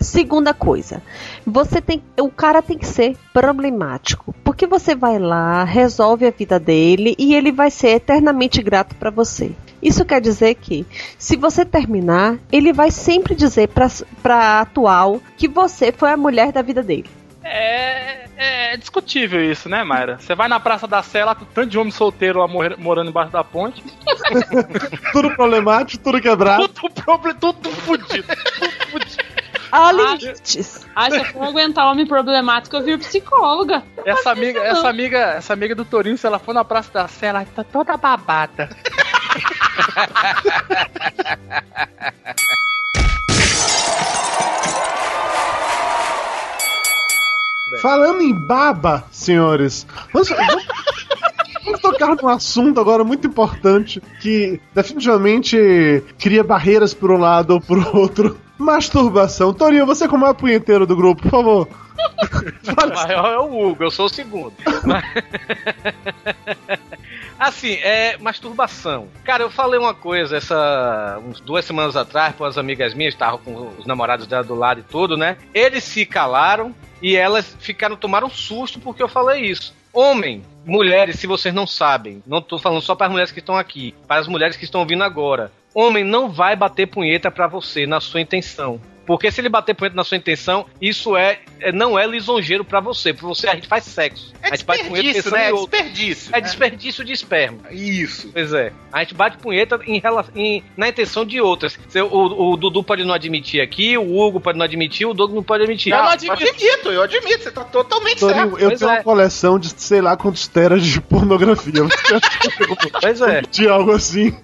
Segunda coisa, você tem, o cara tem que ser problemático, porque você vai lá, resolve a vida dele e ele vai ser eternamente grato pra você. Isso quer dizer que, se você terminar, ele vai sempre dizer pra, pra atual que você foi a mulher da vida dele. É, é discutível isso, né, Mayra? Você vai na Praça da Sé, lá com tanto de homem solteiro lá morrer- morando embaixo da ponte. *laughs* Tudo problemático, tudo quebrado. Tudo, problema, tudo fudido. Tudo fudido. Há limites. Ah, se eu for aguentar homem problemático, eu viro psicóloga. Essa amiga, essa amiga, essa amiga do Torinho, se ela for na Praça da Sé, ela tá toda babada. Falando em baba, senhores, vamos, vamos- vamos tocar num assunto agora muito importante que definitivamente cria barreiras por um lado ou por outro. Masturbação. Torinho, você como é o punheteiro do grupo, por favor. *laughs* O maior é o Hugo, eu sou o segundo. *laughs* Assim, é masturbação. Cara, eu falei uma coisa essa uns duas semanas atrás com as amigas minhas, estavam com os namorados dela do lado e tudo, né? Eles se calaram e elas ficaram tomaram um susto porque eu falei isso. Homem, mulheres, se vocês não sabem, não tô falando só para as mulheres que estão aqui, para as mulheres que estão vindo agora. Homem não vai bater punheta pra você na sua intenção. Porque se ele bater punheta na sua intenção, isso é, é- não é lisonjeiro pra você. Pra você a gente faz sexo. É a gente bate punheta desperdício, pensando né? em É outro. desperdício. É desperdício de esperma. Isso. Pois é. A gente bate punheta em, em- na intenção de outras. Se- O, o Dudu pode não admitir aqui, o Hugo pode não admitir, o Doug não pode admitir. Eu Ah, admito, eu admito, você tá totalmente Torinho, certo. eu Pois tenho é. uma coleção de sei lá quantos teras de pornografia. *laughs* Pois é. De algo assim.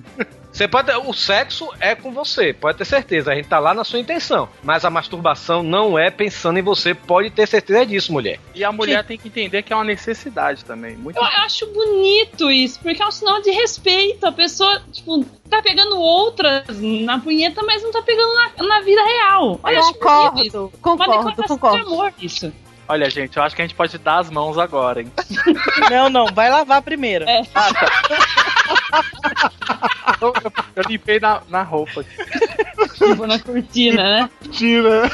Você pode. O sexo é com você, pode ter certeza. A gente tá lá na sua intenção. Mas a masturbação não é pensando em você, pode ter certeza disso, mulher. E a mulher tem que entender que é uma necessidade também. Muito Eu acho bonito isso, porque é um sinal de respeito. A pessoa, tipo, tá pegando outras na punheta, mas não tá pegando na, na vida real. Olha, acho Concordo, bonito isso. concordo, concordo. de amor, isso. Olha, gente, eu acho que a gente pode dar as mãos agora, hein? Não, não, vai lavar primeiro. É. Ah, tá. *laughs* eu, limpei na, na roupa. Tipo, na cortina, né? Tira.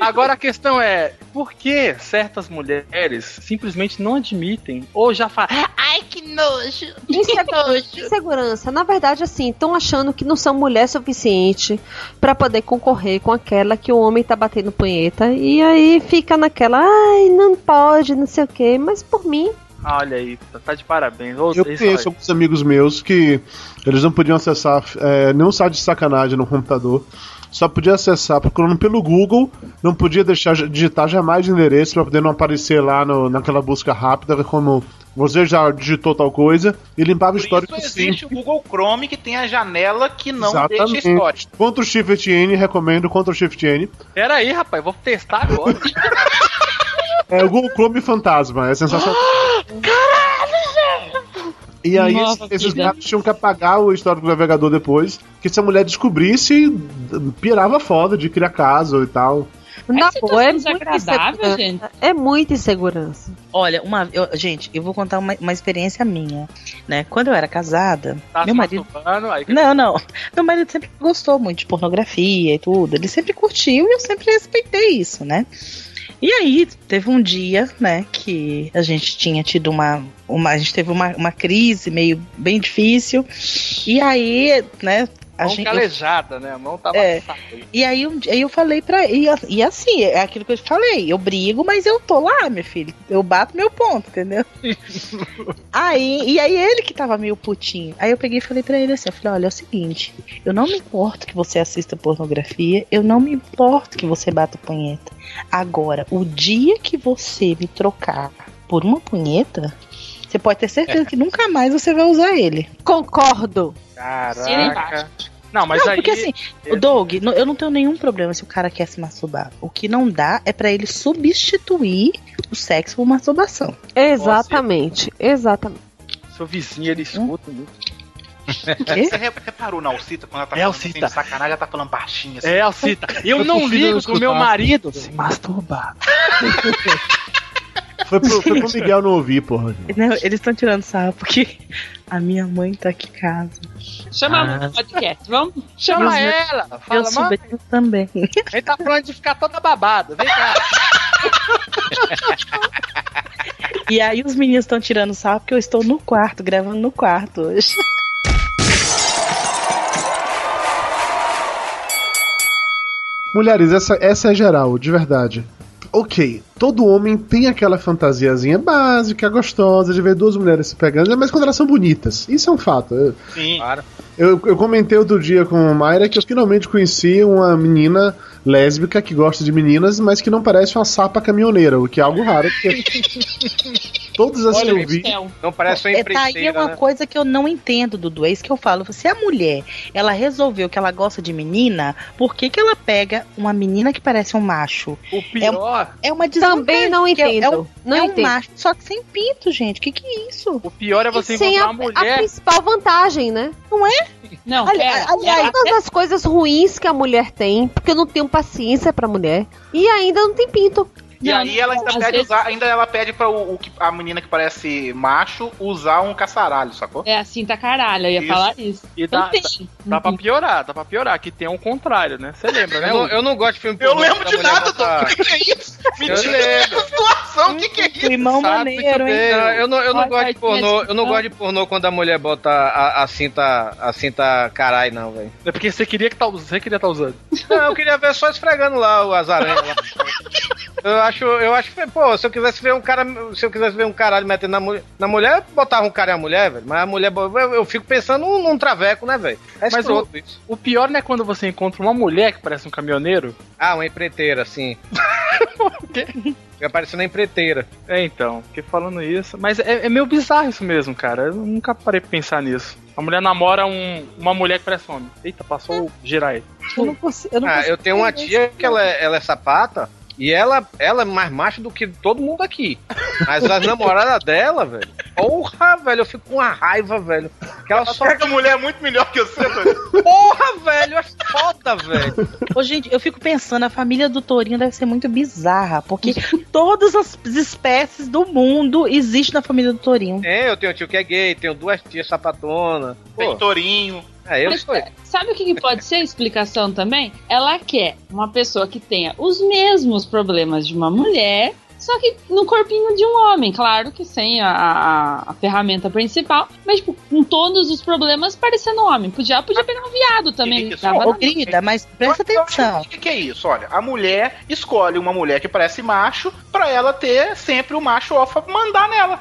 Agora a questão é, por que certas mulheres simplesmente não admitem ou já falam, Ai, que nojo. Insegu- Insegurança. Na verdade, assim, estão achando que não são mulher suficiente pra poder concorrer com aquela que o homem tá batendo punheta. E aí fica naquela, ai, não pode, não sei o quê. Mas por mim, olha aí, tá- de parabéns. Ô, Eu isso conheço aí. alguns amigos meus que eles não podiam acessar é, nenhum site de sacanagem no computador. Só podia acessar procurando pelo Google, não podia deixar digitar jamais endereço para poder não aparecer lá no- naquela busca rápida como você já digitou tal coisa e limpava o Por histórico isso sempre. existe o Google Chrome que tem a janela que não deixa Exatamente. histórico. Ctrl Shift N, recomendo Ctrl Shift N. Pera aí, rapaz, vou testar agora. *laughs* É o Google Chrome Fantasma, é sensacional. *gasps* E aí Nossa, esses, vida. gatos tinham que apagar o histórico do navegador depois, que se a mulher descobrisse, pirava foda de criar caso e tal. na situação boa, é muito desagradável, gente. É muita insegurança. Olha, uma, eu- gente, eu vou contar uma, uma experiência minha, né? Quando eu era casada, Tá meu marido aí... Não, não. Meu marido sempre gostou muito de pornografia e tudo. Ele sempre curtiu e eu sempre respeitei isso, né? E aí, teve um dia, né, que a gente tinha tido uma. uma a gente teve uma, uma crise meio bem difícil. E aí, né. A Mão gente, eu- calejada, né? A mão tava É. e aí, um eu falei pra. E, e assim, é aquilo que eu falei. Eu brigo, mas eu tô lá, meu filho. Eu bato meu ponto, entendeu? *laughs* aí, e aí ele que tava meio putinho. Aí eu peguei e falei pra ele assim: eu falei, olha, é o seguinte, eu não me importo que você assista pornografia, eu não me importo que você bata punheta. Agora, o dia que você me trocar por uma punheta, você pode ter certeza que nunca mais você vai usar ele. Concordo. Caraca. Não, mas não, aí. porque assim, o Doug, eu não tenho nenhum problema se o cara quer se masturbar. O que não dá é pra ele substituir o sexo por masturbação. Exatamente, exatamente. Seu vizinho, ele escuta muito. Quê? Você re- reparou na Alcita quando ela tá É, falando Alcita. assim, sacanagem, ela tá falando baixinho assim. É, Alcita, eu Eu não prefiro ligo com meu marido se masturbar. *laughs* Foi pro, foi pro Miguel não ouvir, porra. Não, eles estão tirando sarro porque a minha mãe tá aqui em casa. Chama Ah. no podcast, vamos? Chama Meus- ela, Meu fala, mano, sobrinho também. ele tá falando de ficar toda babada, vem cá. E aí os meninos estão tirando sarro porque eu estou no quarto, gravando no quarto hoje. Mulheres, essa, essa é geral, de verdade. Ok, todo homem tem aquela fantasiazinha básica, gostosa, de ver duas mulheres se pegando, mas quando elas são bonitas. Isso é um fato. Eu, Sim. Claro. eu, eu comentei outro dia com a Mayra que eu finalmente conheci uma menina lésbica que gosta de meninas, mas que não parece uma sapa caminhoneira, o que é algo raro, porque *laughs* todas as que eu vi. Não parece uma É, tá aí empreiteira, uma né? coisa que eu não entendo, Dudu. É isso que eu falo. Se a mulher, ela resolveu que ela gosta de menina, por que, que ela pega uma menina que parece um macho? O pior, É uma Também não é- entendo. É um, não é um entendo. macho, só que sem pinto, gente. Que que é isso? o pior é E você sem encontrar a, uma a mulher. principal vantagem, né? Não, Ali- pera, aliás, Todas as coisas ruins que a mulher tem, porque eu não tenho paciência pra mulher. E ainda não tem pinto. E Não, aí ela ainda pede vezes- usar, ainda ela pede pra o, o a menina que parece macho usar um caçaralho, sacou? É assim, tá caralho, eu ia Isso. falar isso. E Não dá, tem. dá pra piorar, dá pra piorar, que tem um contrário, né? Você lembra, né? Eu eu não gosto de filme Eu lembro de nada, Doug. O que, que é isso? Me Eu tira lembro. dessa situação, o que, que é isso? Climão Sabe maneiro, hein? eu não, eu não gosto de pornô, eu não gosto de pornô quando a mulher bota a, a cinta, a cinta carai, não, velho. É porque você queria que tá, você queria tá usando. Não, eu queria ver só esfregando lá o- lá. *laughs* Eu acho, eu acho que, pô, se eu quisesse ver um cara, se eu quisesse ver um caralho metendo na, mulher, na mulher, eu botava um cara e a mulher, velho. Mas a mulher, eu, eu fico pensando num, num traveco, né, velho? É Mas escroto isso. O pior não é quando você encontra uma mulher que parece um caminhoneiro. Ah, uma empreiteira, assim. Fica *laughs* parecendo uma empreiteira. É, então, porque falando isso. Mas é, é meio bizarro isso mesmo, cara. Eu nunca parei pra pensar nisso. A mulher namora um, uma mulher que parece homem. Eita, passou o Jirai. Eu não consigo. Eu, não Ah, consigo eu tenho uma tia que ela é, ela é sapata e ela, ela é mais macho do que todo mundo aqui. Mas as *laughs* namoradas dela, velho. Porra, velho, eu fico com uma raiva, velho. Que ela só. Pega mulher muito melhor que você, Torinho. *laughs* Porra, velho, é foda, velho. Ô, gente, eu fico pensando, a família do Tourinho deve ser muito bizarra, porque todas as espécies do mundo existem na família do Tourinho. É, eu tenho um tio que é gay, tenho duas tias sapatonas. Tem Torinho. É, eu Mas, sou. Sabe o que, que pode ser a explicação também? Ela quer uma pessoa que tenha os mesmos problemas de uma mulher, só que no corpinho de um homem. Claro que sem a, a- a ferramenta principal, mas tipo, com todos os problemas parecendo um homem. Podia, podia pegar um viado também. Dava na- querida, mas presta acho atenção. que- O que, que é isso? Olha, a mulher escolhe uma mulher que parece macho pra ela ter sempre o macho alfa mandar nela.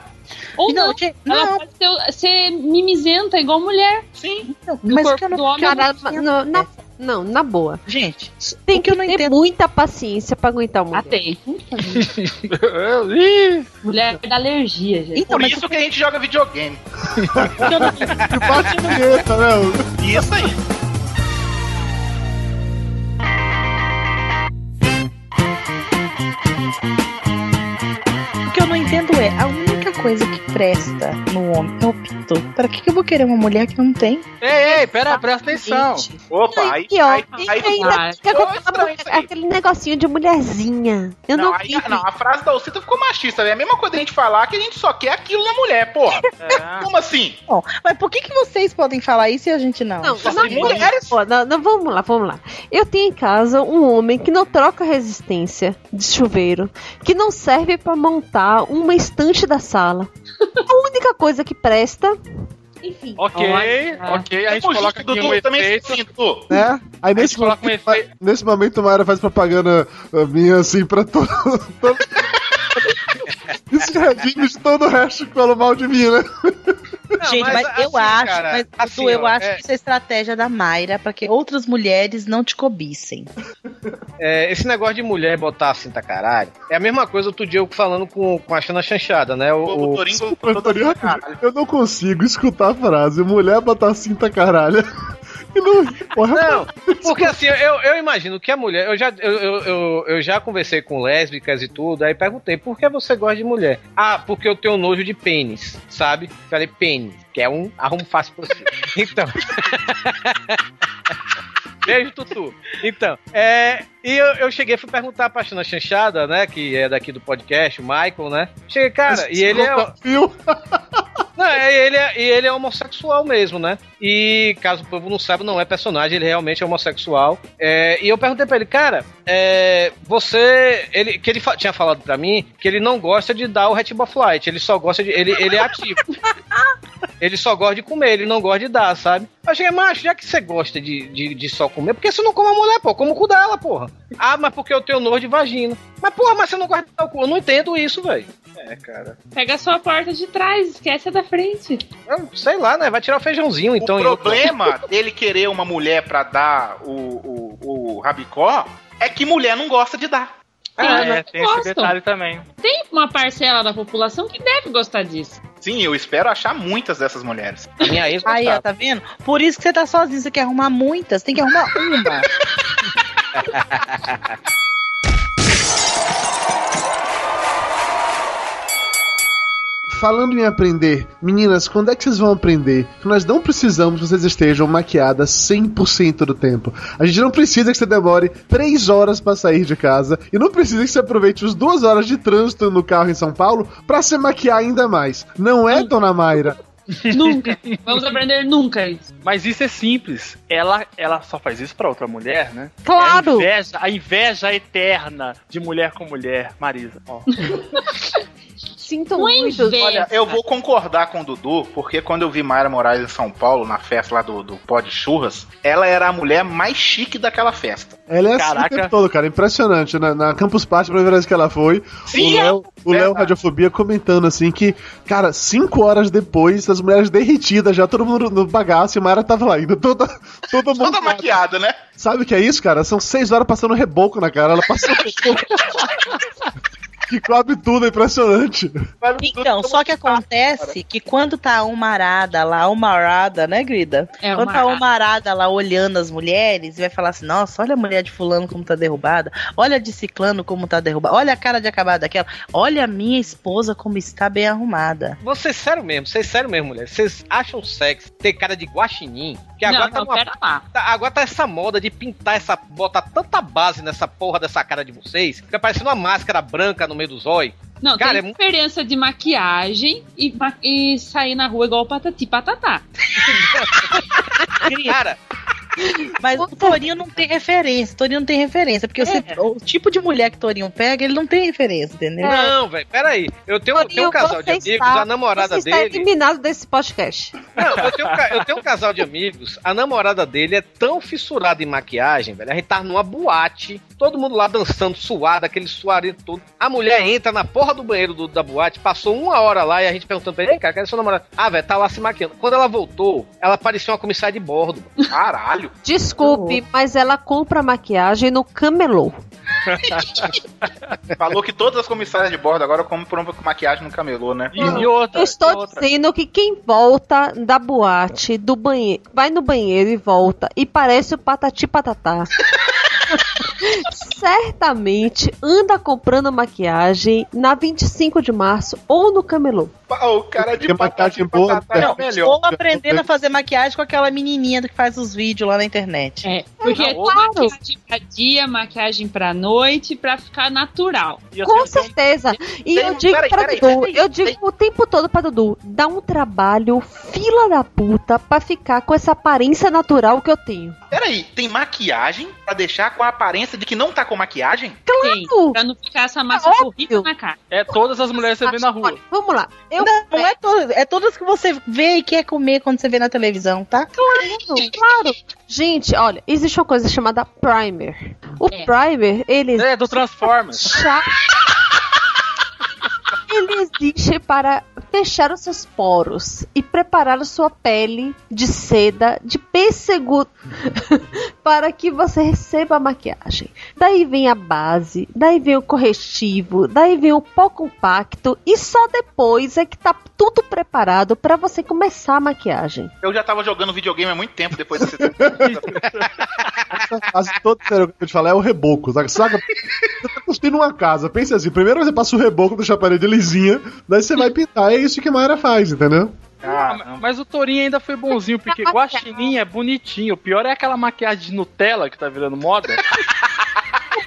Ou Não, não, ela não. pode ser, ser mimizenta igual mulher. Sim. Não, No mas corpo que eu não do homem Cara, não não, na boa. Gente, Tem que, que eu não ter entendo. muita paciência pra aguentar uma Ah, mulher. tem. *laughs* Mulher da alergia, gente. Então, Por isso que a gente joga videogame. *laughs* Que bate punheta, né? Isso aí. o que eu não entendo é, a única coisa que presta no homem é o pinto. Pra que, que eu vou querer uma mulher que não tem? ei, ei, pera, presta atenção. Opa, aí, aí, e aí, com Ficou estranho isso aí. aquele negocinho de mulherzinha. Eu não, não, aí- vi. não, a frase da Ocita ficou machista. É a mesma coisa a gente falar que a gente só quer aquilo na mulher, porra. É. *laughs* Como assim? Bom, mas por que, que vocês podem falar isso e a gente não? Não, não, mulheres. pô, não, não, vamos lá, vamos lá. Eu tenho em casa um homem que não troca resistência de chuveiro, que não serve pra montar uma estante da sala. A única coisa que presta, enfim. Ok, Olha. ok, a gente coloca aqui um efeito. Dudu. Né? Aí nesse coloca um momento, efeito- nesse momento, Mayra faz propaganda uh, minha assim pra todo. *laughs* todo... E se redime de todo o resto que falou mal de mim, né? Não, Gente, mas, assim, eu acho, cara, mas assim, Dudu, eu ó, acho é- que isso é estratégia da Mayra pra que outras mulheres não te cobissem. É, esse negócio de mulher botar a cinta caralho é a mesma coisa outro dia eu falando com, com a Xana Chanchada, né? O, O, o- Torinho, caralho. Eu não consigo escutar a frase mulher botar cinta caralho. *laughs* E não porque assim, eu, eu imagino que a mulher. Eu já, eu, eu, eu, eu já conversei com lésbicas e tudo, aí perguntei por que você gosta de mulher? Ah, porque eu tenho nojo de pênis, sabe? Falei pênis, que é um arrumo fácil pra *laughs* você. Então. *laughs* Beijo, Tutu. Então, é. E eu, eu cheguei fui perguntar pra China Chanchada, né? Que é daqui do podcast, o Michael, né? Cheguei, cara, e ele é. Viu? *laughs* Não, é, ele é, e ele é homossexual mesmo, né? E caso o povo não saiba, não é personagem, ele realmente é homossexual. É, e eu perguntei pra ele, cara, é, você. Ele, que ele fa- tinha falado pra mim que ele não gosta de dar o Red of Light, ele só gosta de. Ele, ele é ativo. *laughs* ele só gosta de comer, ele não gosta de dar, sabe? Eu cheguei, macho, já que você gosta de, de, de só comer, por que você não come a mulher, pô? Como o cu dela, porra. Ah, mas porque eu tenho nojo de vagina. Mas, porra, mas você não gosta de dar o cu. Eu não entendo isso, velho. É, cara. Pega só a porta de trás, esquece a da frente. Eu sei lá, né? Vai tirar o feijãozinho, então. o problema *laughs* dele querer uma mulher pra dar o, o, o rabicó é que mulher não gosta de dar. Ah, Sim, é, tem esse gostam. detalhe também. Tem uma parcela da população que deve gostar disso. Sim, eu espero achar muitas dessas mulheres. A minha ex Aí, ó, tá vendo? Por isso que você tá sozinho, você quer arrumar muitas, tem que arrumar uma. *laughs* Falando em aprender, meninas, quando é que vocês vão aprender? Que nós não precisamos que vocês estejam maquiadas 100% do tempo. A gente não precisa que você demore 3 horas pra sair de casa e não precisa que você aproveite as 2 horas de trânsito no carro em São Paulo pra se maquiar ainda mais. Não é, dona Mayra? Nunca. Vamos *laughs* aprender nunca isso. Mas isso é simples. Ela, ela só faz isso pra outra mulher, né? Claro. É a, inveja, a inveja eterna de mulher com mulher, Marisa. Ó. *laughs* Sinto Uma muito. inveja. Olha, eu vou concordar com o Dudu, porque quando eu vi Mayra Moraes em São Paulo, na festa lá do, do Pó de Churras, ela era a mulher mais chique daquela festa. Ela é assim Caraca. o tempo todo, cara. Impressionante. Na, na Campus Party, a primeira vez que ela foi, Sim, o Léo, o verdade. Radiofobia comentando assim que, cara, cinco horas depois, as mulheres derretidas, já todo mundo no bagaço, e a Mayra tava lá ainda, toda, toda, Toda maquiada, né? Sabe o que é isso, cara? São seis horas passando reboco na cara. Ela passou *laughs* reboco. Que cobre tudo, é impressionante. Então, só que acontece que quando tá uma arada lá, uma arada, né, Grida? É, quando uma tá uma arada lá olhando as mulheres, e vai falar assim: nossa, olha a mulher de fulano como tá derrubada, olha a de ciclano como tá derrubada, olha a cara de acabada daquela, olha a minha esposa como está bem arrumada. Vocês sério mesmo, vocês sério mesmo, mulher. Vocês acham sexy ter cara de guaxinim? Que Não, agora tá não, numa- pera lá. tá- agora tá essa moda de pintar essa. botar tanta base nessa porra dessa cara de vocês. Fica parecendo uma máscara branca no meio dos olhos. Não, Cara, tem é diferença de maquiagem e, e sair na rua igual patati patatá. *laughs* Cara, Mas o Torinho não tem referência, o Torinho não tem referência, porque você- É. o tipo de mulher que o Torinho pega, ele não tem referência, entendeu? não, velho, peraí. Eu tenho, eu tenho um casal de você amigos, está- a namorada você está dele. eliminado desse podcast. Não, eu tenho, um eu tenho um casal de amigos, a namorada dele é tão fissurada em maquiagem, velho. A gente tava numa boate, todo mundo lá dançando, suado, aquele suarento todo. A mulher entra na porra do banheiro do- da boate, passou uma hora lá e a gente perguntando pra ele, "Ei, cara, cadê sua namorada? Ah, velho, tá lá se maquiando. Quando ela voltou, ela parecia uma comissária de bordo. Caralho. Desculpe, mas ela compra maquiagem no camelô. *laughs* Falou que todas as comissárias de bordo agora compram maquiagem no camelô, né? E, e outra. Eu estou e outra. dizendo que quem volta da boate, do banheiro, vai no banheiro e volta e parece o patati patatá. *laughs* Certamente anda comprando maquiagem na 25 de março ou no camelô. O cara de maquiagem boa, batata é não, melhor. Ou aprendendo a fazer maquiagem com aquela menininha que faz os vídeos lá na internet. É, porque é Claro. maquiagem pra dia, maquiagem pra noite, pra ficar natural. Com certeza. E tem eu digo peraí, pra peraí, Dudu, peraí, eu digo o tempo todo pra Dudu, dá um trabalho fila da puta pra ficar com essa aparência natural que eu tenho. Peraí, tem maquiagem pra deixar com a aparência de que não tá com maquiagem? Claro. pra não ficar essa massa óbvio. horrível na cara. É todas as mulheres que você vê na rua. Olha, vamos lá. Eu Não, não é todas, é todas que você vê e quer comer quando você vê na televisão, tá? Claro, claro. Gente, olha, existe uma coisa chamada primer. O É. primer, ele É, do Transformers. já- Ele existe para fechar os seus poros e preparar a sua pele de seda, de pêssego, *laughs* para que você receba a maquiagem. Daí vem a base, daí vem o corretivo, daí vem o pó compacto e só depois é que tá tudo preparado para você começar a maquiagem. Eu já tava jogando videogame há muito tempo depois desse. Essa fase toda que eu te falar é o reboco, sabe? Saca? Você tá construindo uma casa, pensa assim, primeiro você passa o reboco, deixa a parede daí você vai pintar, é isso que a Mayra faz, entendeu? Ah, Ah, mas o Torinho ainda foi bonzinho, porque guaxinim é bonitinho. O pior é aquela maquiagem de Nutella que tá virando moda. *laughs*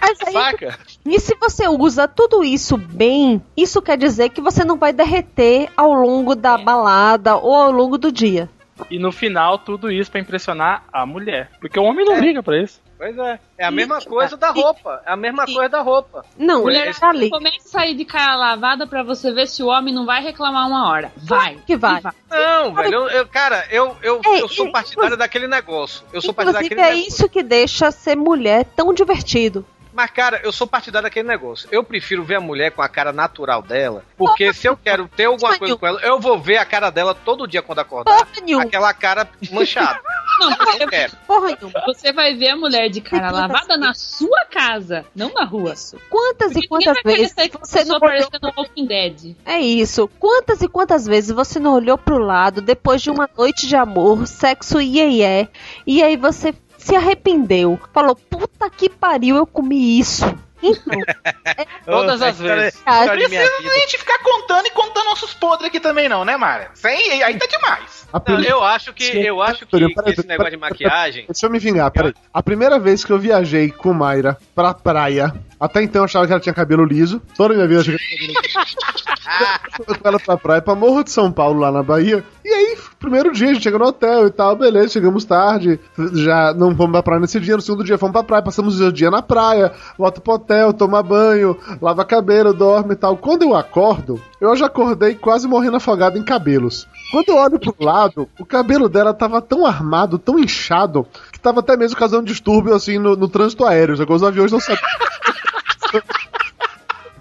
Aí, Saca? e se você usa tudo isso bem, isso quer dizer que você não vai derreter ao longo da balada ou ao longo do dia. E no final, tudo isso pra impressionar a mulher. Porque o homem não liga pra isso. Pois é. É a mesma coisa da roupa. É a mesma coisa da roupa. Não, Mulher, tá ali. comece a sair de cara lavada pra você ver se o homem não vai reclamar uma hora. Vai. que vai. Não, velho, eu, eu- cara, eu, eu, É, eu sou partidário daquele negócio. Eu sou partidário daquele é negócio. isso que deixa ser mulher tão divertido. Mas, cara, eu sou partidário daquele negócio. Eu prefiro ver a mulher com a cara natural dela. Porque se eu quero ter alguma coisa com ela, eu vou ver a cara dela todo dia quando acordar. Porra nenhuma. Aquela cara manchada. Não, Eu você, não quero. Porra nenhuma. você vai ver a mulher de cara lavada na sua casa, não na rua. Quantas e Porque ninguém quantas vezes você não olhou... parecendo Walking Dead. É isso. Quantas e quantas vezes você não olhou pro lado depois de uma noite de amor, sexo iê e aí você se arrependeu. Falou, puta que pariu, eu comi isso. Então, *laughs* Todas Oh, as história- vezes. história de minha Precisa a gente ficar contando e contando nossos podres aqui também, não, né, Mara? Isso aí, tá demais. Não, eu acho que, eu acho que, que peraí, esse peraí, negócio de peraí, maquiagem. Deixa eu me vingar, peraí. A primeira vez que eu viajei com Mayra pra praia, até então eu achava que ela tinha cabelo liso. Toda a minha vida eu achei que ela tinha cabelo liso. *laughs* Eu com ela pra praia, pra Morro de São Paulo, lá na Bahia. E aí, primeiro dia, a gente chegou no hotel e tal, beleza, chegamos tarde. Já não fomos pra praia nesse dia, no segundo dia fomos pra praia, passamos o dia na praia, volta pro hotel, toma banho, lava cabelo, dorme e tal. Quando eu acordo, eu já acordei quase morrendo afogado em cabelos. Quando eu olho pro lado, o cabelo dela tava tão armado, tão inchado, que tava até mesmo causando distúrbio assim no, no trânsito aéreo, já que os aviões não sabiam.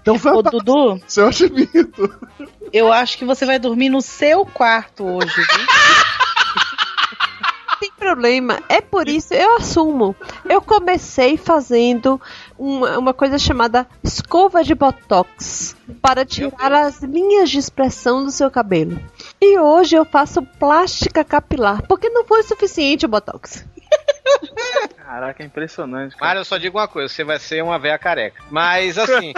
Então foi Ô, Dudu, *laughs* seu achimento. eu acho que você vai dormir no seu quarto hoje, viu? tem problema é por isso eu assumo. Eu comecei fazendo uma, uma coisa chamada escova de botox para tirar as linhas de expressão do seu cabelo. E hoje eu faço plástica capilar, porque não foi suficiente o botox. Caraca, é impressionante. Mas eu só digo uma coisa, você vai ser uma véia careca. Mas assim.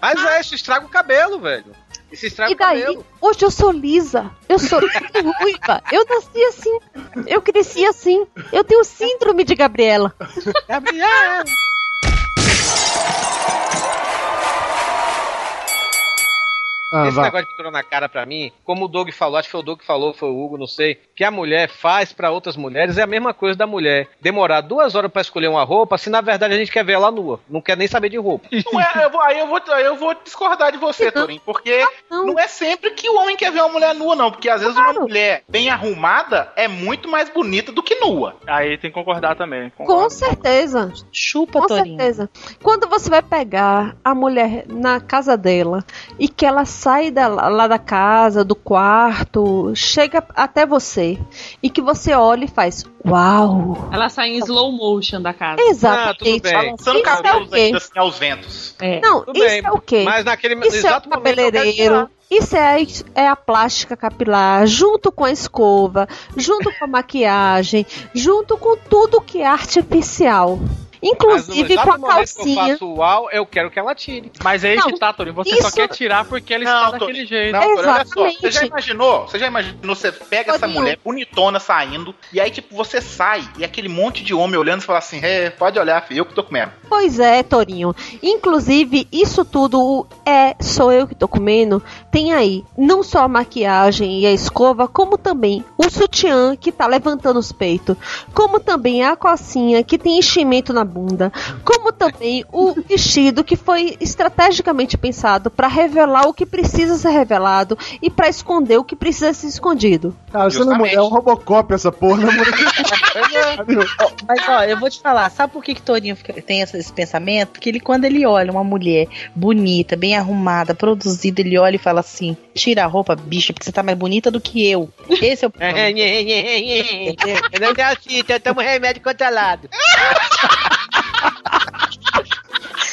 mas é, isso estraga o cabelo, velho. Isso estraga E daí, o cabelo. hoje eu sou lisa, eu sou *laughs* ruiva, eu nasci assim, eu cresci assim, eu tenho síndrome de Gabriela. *laughs* Gabriela! Ah, Esse vai. negócio de pintura na cara pra mim, como o Doug falou, acho que foi o Doug que falou, foi o Hugo, não sei, que a mulher faz pra outras mulheres é a mesma coisa da mulher demorar duas horas pra escolher uma roupa, se na verdade a gente quer ver ela nua, não quer nem saber de roupa. *laughs* Não é, eu vou- aí eu vou, eu vou discordar de você, Torinho, porque não. é sempre que o homem quer ver uma mulher nua, não. Porque às vezes uma mulher bem arrumada é muito mais bonita do que nua. Aí tem que concordar também. Com certeza. Chupa, Com Torinho. certeza. Quando você vai pegar a mulher na casa dela e que ela sai da- lá da casa, do quarto, chega até você e que você olha e faz Uau! Ela sai em slow motion da casa. Exatamente. Balançando Isso é o cabelos quê? assim aos ventos. Não, Tudo isso bem, é o quê? mas naquele isso é o cabeleireiro. Isso é, a- é a plástica capilar, junto com a escova, junto com a maquiagem, junto com tudo que é artificial. Inclusive com a momento que eu calcinha. faço uau, eu quero que ela tire. Mas é que tá, Torinho. Você só isso- quer tirar porque ela Não, está Torinho. daquele jeito. Não, Torinho, olha só. Você já imaginou? Você já imaginou? Você pega essa mulher bonitona saindo, e aí, tipo, você sai e aquele monte de homem olhando e fala assim: é, pode olhar, filho, eu que tô comendo. Pois é, Torinho. Inclusive, isso tudo é sou eu que tô comendo. Tem aí não só a maquiagem e a escova, como também o sutiã que tá levantando os peitos, como também a calcinha que tem enchimento na bunda, como também o vestido que foi estrategicamente pensado para revelar o que precisa ser revelado e para esconder o que precisa ser escondido. Cara, você não é é um Robocop essa porra, né? *laughs* Mas ó, eu vou te falar, sabe por que, que Torinho fica- tem esse, pensamento? Porque ele, quando ele olha uma mulher bonita, bem arrumada, produzida, ele olha e fala assim: tira a roupa, bicha, porque você tá mais bonita do que eu. Esse é o problema. Eu não assim, eu tomo remédio controlado. *laughs*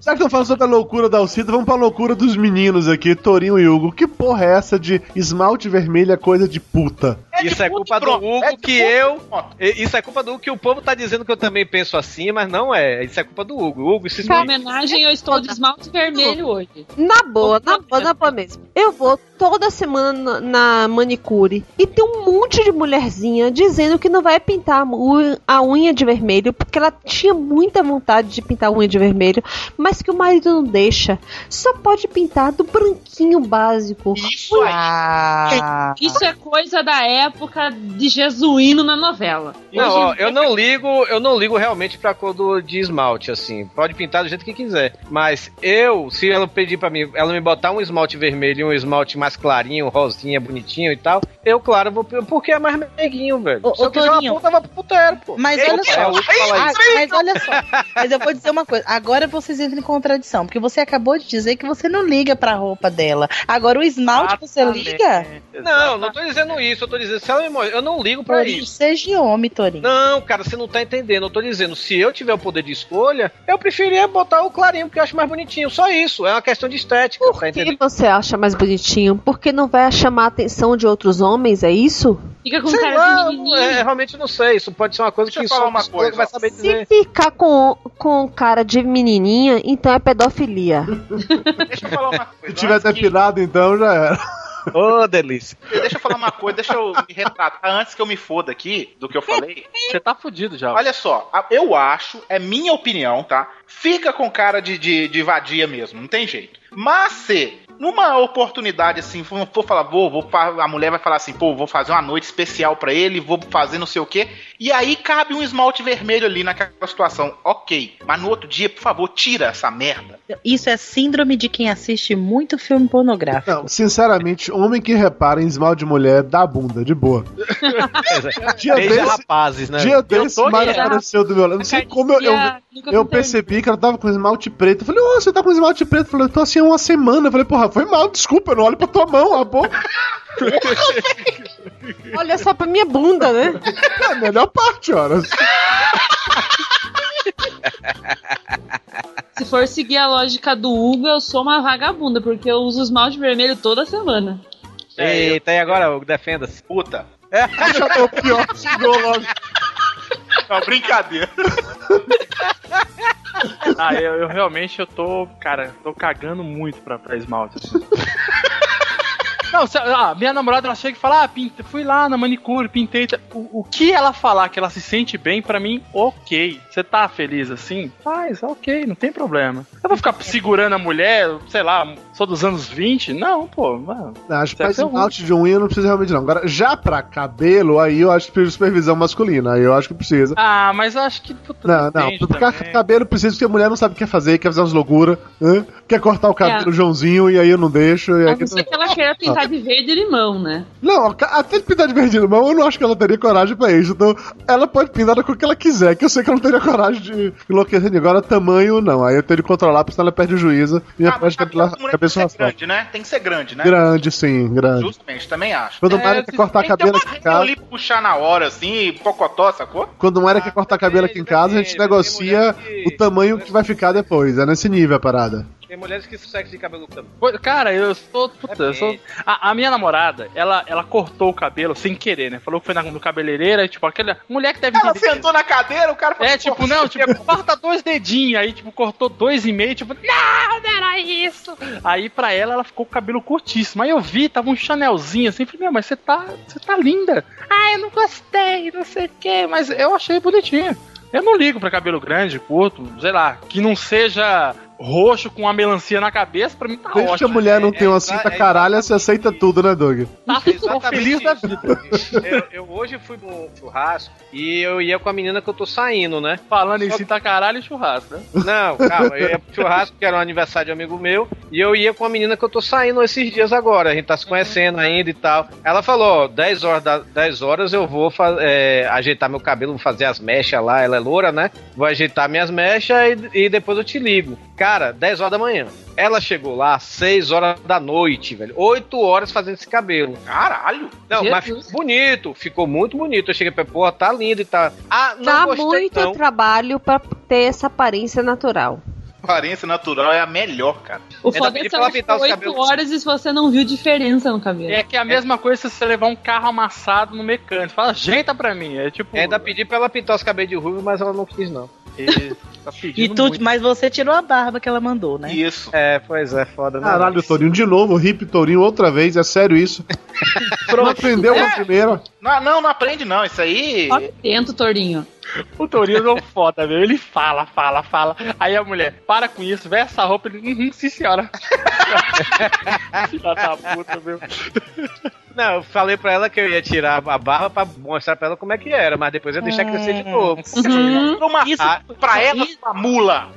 Já que eu falo sobre a loucura da Alcida, vamos pra loucura dos meninos aqui, Torinho e Hugo. Que porra é essa de esmalte vermelho é coisa de puta? Isso é culpa do Hugo que eu. Isso é culpa do Hugo que o povo tá dizendo que eu também penso assim, mas não é. Isso é culpa do Hugo. Hugo, se Em homenagem, eu estou de esmalte vermelho hoje. Na boa, na boa, na boa mesmo. Eu vou toda semana na- na manicure e tem um monte de mulherzinha dizendo que não vai pintar a unha de vermelho porque ela tinha muita vontade de pintar a unha de vermelho, mas que o marido não deixa. Só pode pintar do branquinho básico. Isso Ah. Isso é coisa da época de Jesuíno na novela. Não, ó, eu não ligo, eu não ligo realmente pra cor do, de esmalte, assim. Pode pintar do jeito que quiser. Mas eu, se ela pedir pra mim, ela me botar um esmalte vermelho e um esmalte mais clarinho, rosinha, bonitinho e tal, eu, claro, vou. Porque é mais meiguinho, velho. Ô, se eu quiser uma puta, eu vou pro puteiro, pô. Mas olha só. é mas olha só. Mas eu vou dizer uma coisa. Agora vocês entram em contradição. Porque você acabou de dizer que você não liga pra roupa dela. Agora o esmalte você liga? Não, não tô dizendo isso, eu tô dizendo, se ela me mostra, eu não ligo pra Torinho, isso. seja homem, Torinho. Não, cara, você não tá entendendo. Eu tô dizendo, se eu tiver o poder de escolha, eu preferia botar o clarinho, porque eu acho mais bonitinho. Só isso. É uma questão de estética, tá Por que entendendo? você acha mais bonitinho? Porque não vai chamar a atenção de outros homens, é isso? Fica com Sei cara lá, de menininho. é, realmente não sei. Isso pode ser uma coisa Deixa que só uma coisa, vai saber Se dizer. ficar com, com cara de menininha, então é pedofilia. Deixa eu falar uma Se coisa. tiver antes que- depilado, então já era. Ô, delícia. Deixa eu falar uma coisa, deixa eu me retratar antes que eu me foda aqui do que eu falei. Você tá fudido já. Olha só, eu acho, é minha opinião, tá? Fica com cara de, de, de vadia mesmo, não tem jeito. Mas se numa oportunidade assim, for, for falar, vou, vou, a mulher vai falar assim, pô, vou fazer uma noite especial pra ele, vou fazer não sei o quê, e aí cabe um esmalte vermelho ali naquela situação, ok. Mas no outro dia, por favor, tira essa merda. Isso é síndrome de quem assiste muito filme pornográfico. Não, sinceramente, homem que repara em esmalte de mulher dá bunda, de boa. *laughs* Dia Beija desse- rapazes, né? Dia desse, ligado. apareceu do meu lado. Não sei como eu, eu, eu percebi que ela tava com esmalte preto. Eu falei, ô, você tá com esmalte preto? Eu falei, eu tô assim há uma semana. Eu falei, porra, foi mal, desculpa, eu não olho pra tua mão, a boca. *laughs* Olha só pra minha bunda, né? É a melhor parte, ora. Se for seguir a lógica do Hugo, eu sou uma vagabunda, porque eu uso esmalte vermelho toda semana. Eita, e agora, Hugo, defenda-se. Puta. *laughs* Já tô pior, logo. Não, brincadeira. Ah, eu, eu realmente eu tô, cara, tô cagando muito pra, pra esmalte. assim. Não, se- ah, minha namorada ela chega e fala: Ah, pinte, fui lá na manicure, pintei. tá- O, o que ela falar que ela se sente bem, pra mim, ok. Você tá feliz assim? Faz, ok, não tem problema. Eu vou ficar segurando a mulher, sei lá, sou dos anos 20? Não, pô, mano. Acho que Deve faz ser ruim. esmalte de unha não precisa realmente não. Agora, já pra cabelo, aí eu acho que precisa de supervisão masculina. Aí eu acho que precisa. Ah, mas eu acho que. Puta, Não, não. depende Pra ficar também. cabelo precisa porque a mulher não sabe o que fazer, quer fazer umas loucuras, quer cortar o cabelo É. Joãozinho e aí eu não deixo. E A aqui não ser que ela queira pintar de verde e limão, né? Não, até de pintar de verde limão, eu não acho que ela teria coragem pra isso. Então, ela pode pintar da cor que ela quiser, que eu sei que ela não teria coragem de enlouquecer. Agora, tamanho, não. Aí eu tenho de controlar, porque senão ela perde o juízo. E a parte capilar, Mulher cabeça tem que ser grande, né? Tem que ser grande, né? Grande, sim, grande. Justamente, também acho. Quando o Mário quer cortar que ter cabelo aqui em casa. ali puxar na hora, assim, pocotó, sacou? Quando o Mário quer cortar cabelo aqui em casa, a gente negocia o tamanho que vai ficar depois. É nesse nível a parada. Tem mulheres que sexo de cabelo também. Cara, eu sou. Puta, eu sou. A, a minha namorada, ela, ela cortou o cabelo sem querer, né? Falou que foi na, no cabeleireiro, aí, tipo, aquela. Mulher que deve Ela entender. sentou na cadeira, o cara falou, É, tipo, não, tipo, *laughs* corta dois dedinhos, aí, tipo, cortou dois e meio, tipo, não, não era isso. Aí, pra ela, ela ficou com o cabelo curtíssimo. Aí eu vi, tava um chanelzinho assim, falei, meu, mas você tá, você tá linda. Ah, eu não gostei, não sei o quê, mas eu achei bonitinho. Eu não ligo pra cabelo grande, curto, sei lá, que não seja roxo com uma melancia na cabeça, pra mim tá Desde que a ótimo. mulher não é- tem uma é cinta é caralha, você aceita tudo, né, Doug? Tá feliz da vida. Eu, eu hoje fui num churrasco e eu ia com a menina que eu tô saindo, né? Falando em Só- cinta caralho e churrasco, né? Não, calma, eu ia pro churrasco, que era um aniversário de um amigo meu, e eu ia com a menina que eu tô saindo esses dias agora, a gente tá se conhecendo ainda e tal. Ela falou, ó, 10 horas, da, 10 horas eu vou é, ajeitar meu cabelo, vou fazer as mechas lá, ela é loura, né? Vou ajeitar minhas mechas e, e depois eu te ligo. Cara, 10 horas da manhã. Ela chegou lá 6 horas da noite, velho. 8 horas fazendo esse cabelo. Caralho! Não, mas Jesus. ficou bonito, ficou muito bonito. Eu cheguei pra porra, tá lindo e tá. Ah, não Dá gostei, muito não. trabalho pra ter essa aparência natural. Aparência natural é a melhor, cara. O Ainda foda é que os 8 cabelos. horas e se você não viu diferença no cabelo. É que é a mesma coisa se você levar um carro amassado no mecânico. Fala, ajeita pra mim. É tipo. Ainda pedi pra ela pintar os cabelos de ruivo, mas ela não quis, não. e- tá pedindo E tu, muito. mas você tirou a barba que ela mandou, né? Isso. É, pois é, foda, né? Caralho, Torinho, de novo, hip Torinho outra vez, é sério isso. *laughs* Não aprendeu É. na primeira. Não, não, não aprende não. Isso aí. Tento, Torinho. O Torino é um foda, velho. Ele fala, fala, fala. Aí a mulher, para com isso, vê essa roupa. Ele, uhum, sim, senhora. *laughs* Filha da puta, meu. Não, eu falei pra ela que eu ia tirar a barba pra mostrar pra ela como é que era, mas depois eu ia deixar crescer de novo. Uhum. Uma- Isso- pra ela, uma mula.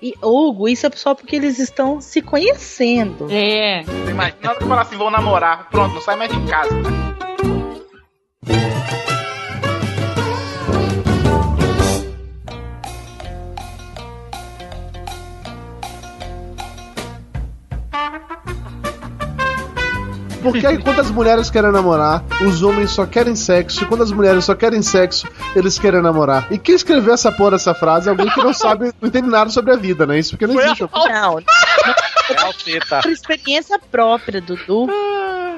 E, Hugo, isso é só porque eles estão se conhecendo. É. Você imagina ela falar assim, vou namorar. Pronto, não sai mais de casa. Porque aí, quando as mulheres querem namorar, os homens só querem sexo. E quando as mulheres só querem sexo, eles querem namorar. E quem escreveu essa porra dessa frase é alguém que não sabe, não entende nada sobre a vida, né? Isso porque não existe. Não, É por experiência própria, Dudu.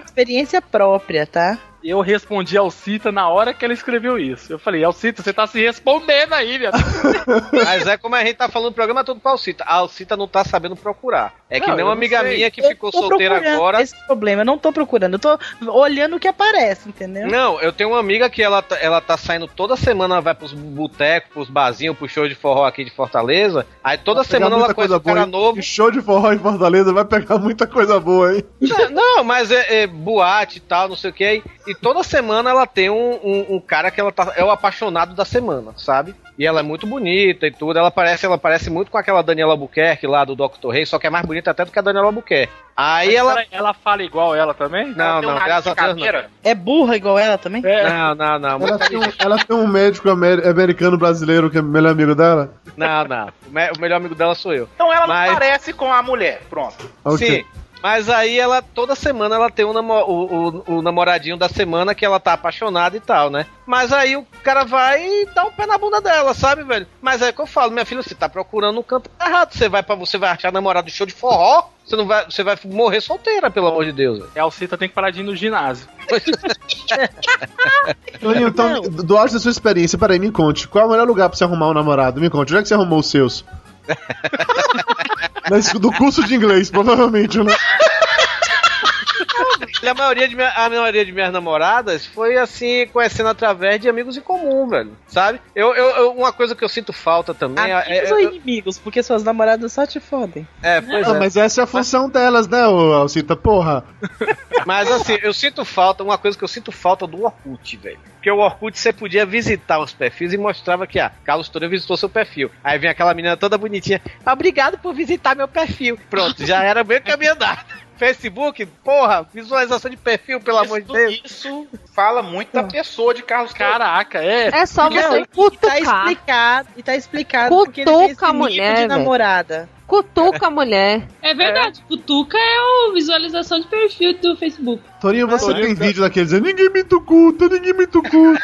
Experiência própria, tá? Eu respondi Alcita na hora que ela escreveu isso. Eu falei, Alcita, você tá se respondendo aí, viado. *laughs* Mas é como a gente tá falando o programa todo pra Alcita. A Alcita não tá sabendo procurar. É que Não, nem uma amiga sei. minha que Eu ficou solteira agora. Esse problema, eu não tô procurando, eu tô olhando o que aparece, entendeu? Não, eu tenho uma amiga que ela, tá- ela tá saindo toda semana, vai pros botecos, pros barzinhos, pro show de forró aqui de Fortaleza. Aí toda Vai semana ela conhece coisa um cara novo. E show de forró em Fortaleza vai pegar muita coisa boa, hein? Não, Não, mas é, é boate e tal, não sei o que. E toda semana ela tem um, um, um cara que ela tá, é o apaixonado da semana, sabe? E ela é muito bonita e tudo. Ela parece, ela parece muito com aquela Daniela Albuquerque lá do Dr. Rei, só que é mais bonita até do que a Daniela Albuquerque. Aí Mas, ela. ela fala igual ela também? Não, um não, graças a Deus não. É burra igual ela também? É. Não, não, não. Ela tem, um, ela tem um médico amer- americano brasileiro que é melhor amigo dela. Não, não. O me- o melhor amigo dela sou eu. Então ela Mas- não parece com a mulher. Pronto. Ok. Sim. Mas aí ela, toda semana, ela tem um namo- o, o- o namoradinho da semana que ela tá apaixonada e tal, né? Mas aí o cara vai e dá um pé na bunda dela, sabe, velho? Mas é o que eu falo, minha filha, você tá procurando no canto errado. Você vai para você vai achar namorado show de forró, você não vai, você vai morrer solteira, pelo amor de Deus. É, a Alcita tem que parar de ir no ginásio. Toninho, então, do auge da sua experiência, peraí, me conte. Qual é o melhor lugar pra você arrumar um namorado? Me conte, onde é que você arrumou os seus? *laughs* Do curso de inglês, provavelmente, né? E a maioria, de minha, a maioria de minhas namoradas foi assim, conhecendo através de amigos em comum, velho. Sabe? Eu, eu, eu- uma coisa que eu sinto falta também é. Amigos é- ou inimigos? Porque suas namoradas só te fodem. é, pois Ah, é. mas essa é a função delas, né, ô Alcita? Porra. *laughs* Mas assim, eu sinto falta, uma coisa que eu sinto falta do Orkut, velho. Porque o Orkut você podia visitar os perfis e mostrava que, ah, Carlos Touré visitou seu perfil. Aí vem aquela menina toda bonitinha, obrigado por visitar meu perfil. Pronto, já era bem caminho andado. Facebook, porra, visualização de perfil, pelo amor de Deus. Isso fala muito da pessoa de Carlos Caraca, é. É só Não, você e tá explicado, e tá explicado porque ele tem esse Cutuca a nível mulher, de namorada. Cutuca a mulher. É verdade, cutuca é o visualização de perfil do Facebook. Toninho, você tem cara. vídeo daqueles dizendo ninguém me tucuta, ninguém me tucuta.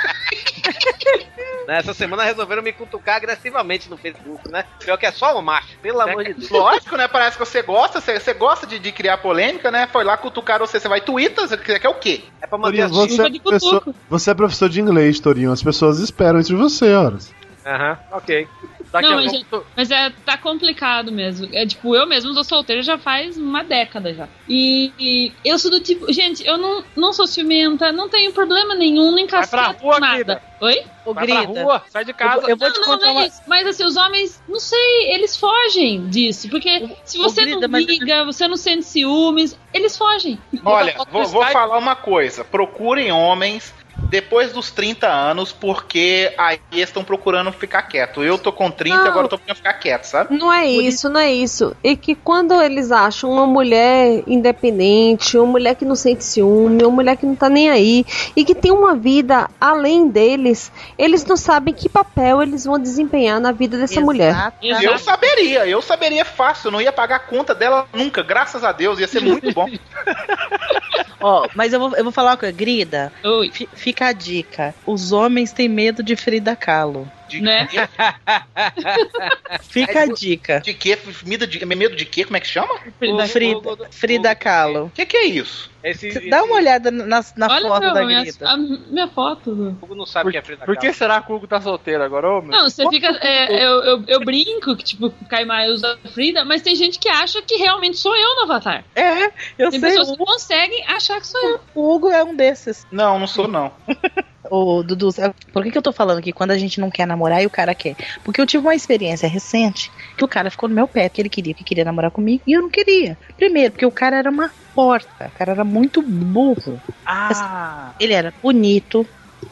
Nessa *laughs* semana resolveram me cutucar agressivamente no Facebook, né? Pior que é só o macho, pelo amor de Deus. Lógico, né? Parece que você gosta, você, você gosta de, de criar polêmica, né? Foi lá cutucar você, você vai Twitter, você quer, quer o quê? É pra manter Torinho, as você, é professor, você é professor de inglês, Torinho. As pessoas esperam isso de você, horas. Aham, ok. Daqui não, a mas, pouco- é, mas é, tá complicado mesmo. É tipo, eu mesmo sou solteira já faz uma década já. E, e eu sou do tipo, gente, eu não, não sou ciumenta, não tenho problema nenhum, nem rua, nada. querida. Oi? Ô, Vai pra Grita, rua, sai de casa. eu, eu vou te não, contar não, uma... é. Mas assim, os homens, não sei, eles fogem disso. Porque se você Grida, não mas- liga, você não sente ciúmes, eles fogem. Olha, vou, vou falar uma coisa. Procurem homens depois dos 30 anos, porque aí estão procurando ficar quieto. Eu tô com 30 e Não. agora eu tô procurando ficar quieto, sabe? Não é isso, não é isso. E que quando eles acham uma mulher independente, uma mulher que não sente ciúme, uma mulher que não tá nem aí, e que tem uma vida além deles, eles não sabem que papel eles vão desempenhar na vida dessa mulher. Exatamente. Eu saberia, eu saberia fácil, eu não ia pagar a conta dela nunca, graças a Deus, ia ser muito bom. *laughs* Ó, mas eu vou, eu vou falar uma coisa, Grida. Oi. fi- Fica a dica. Os homens têm medo de Frida Kahlo. De, Né? *laughs* Fica a dica. de quê? Medo de, medo de quê? Como é que chama? O Frida, Frida Kahlo. O que, que é isso? Esse, Dá uma olhada na, na Olha foto meu, da minha, a minha foto. do- Hugo não sabe o Por, que é Frida por que Kahlo. será que o Hugo tá solteiro agora, ô, meu? Não, você fica. é, eu, eu, eu brinco que, tipo, o Caimai usa Frida, mas tem gente que acha que realmente sou eu no Avatar. É, eu Tem sei. pessoas O, que conseguem achar que sou eu. o Hugo é um desses. Não, não sou não. *laughs* Ô, Dudu, por que, que eu tô falando aqui quando a gente não quer namorar e o cara quer? Porque eu tive uma experiência recente que o cara ficou no meu pé, porque ele queria que queria namorar comigo e eu não queria. Primeiro, porque o cara era uma porta, o cara era muito burro. Ah, Ele era bonito,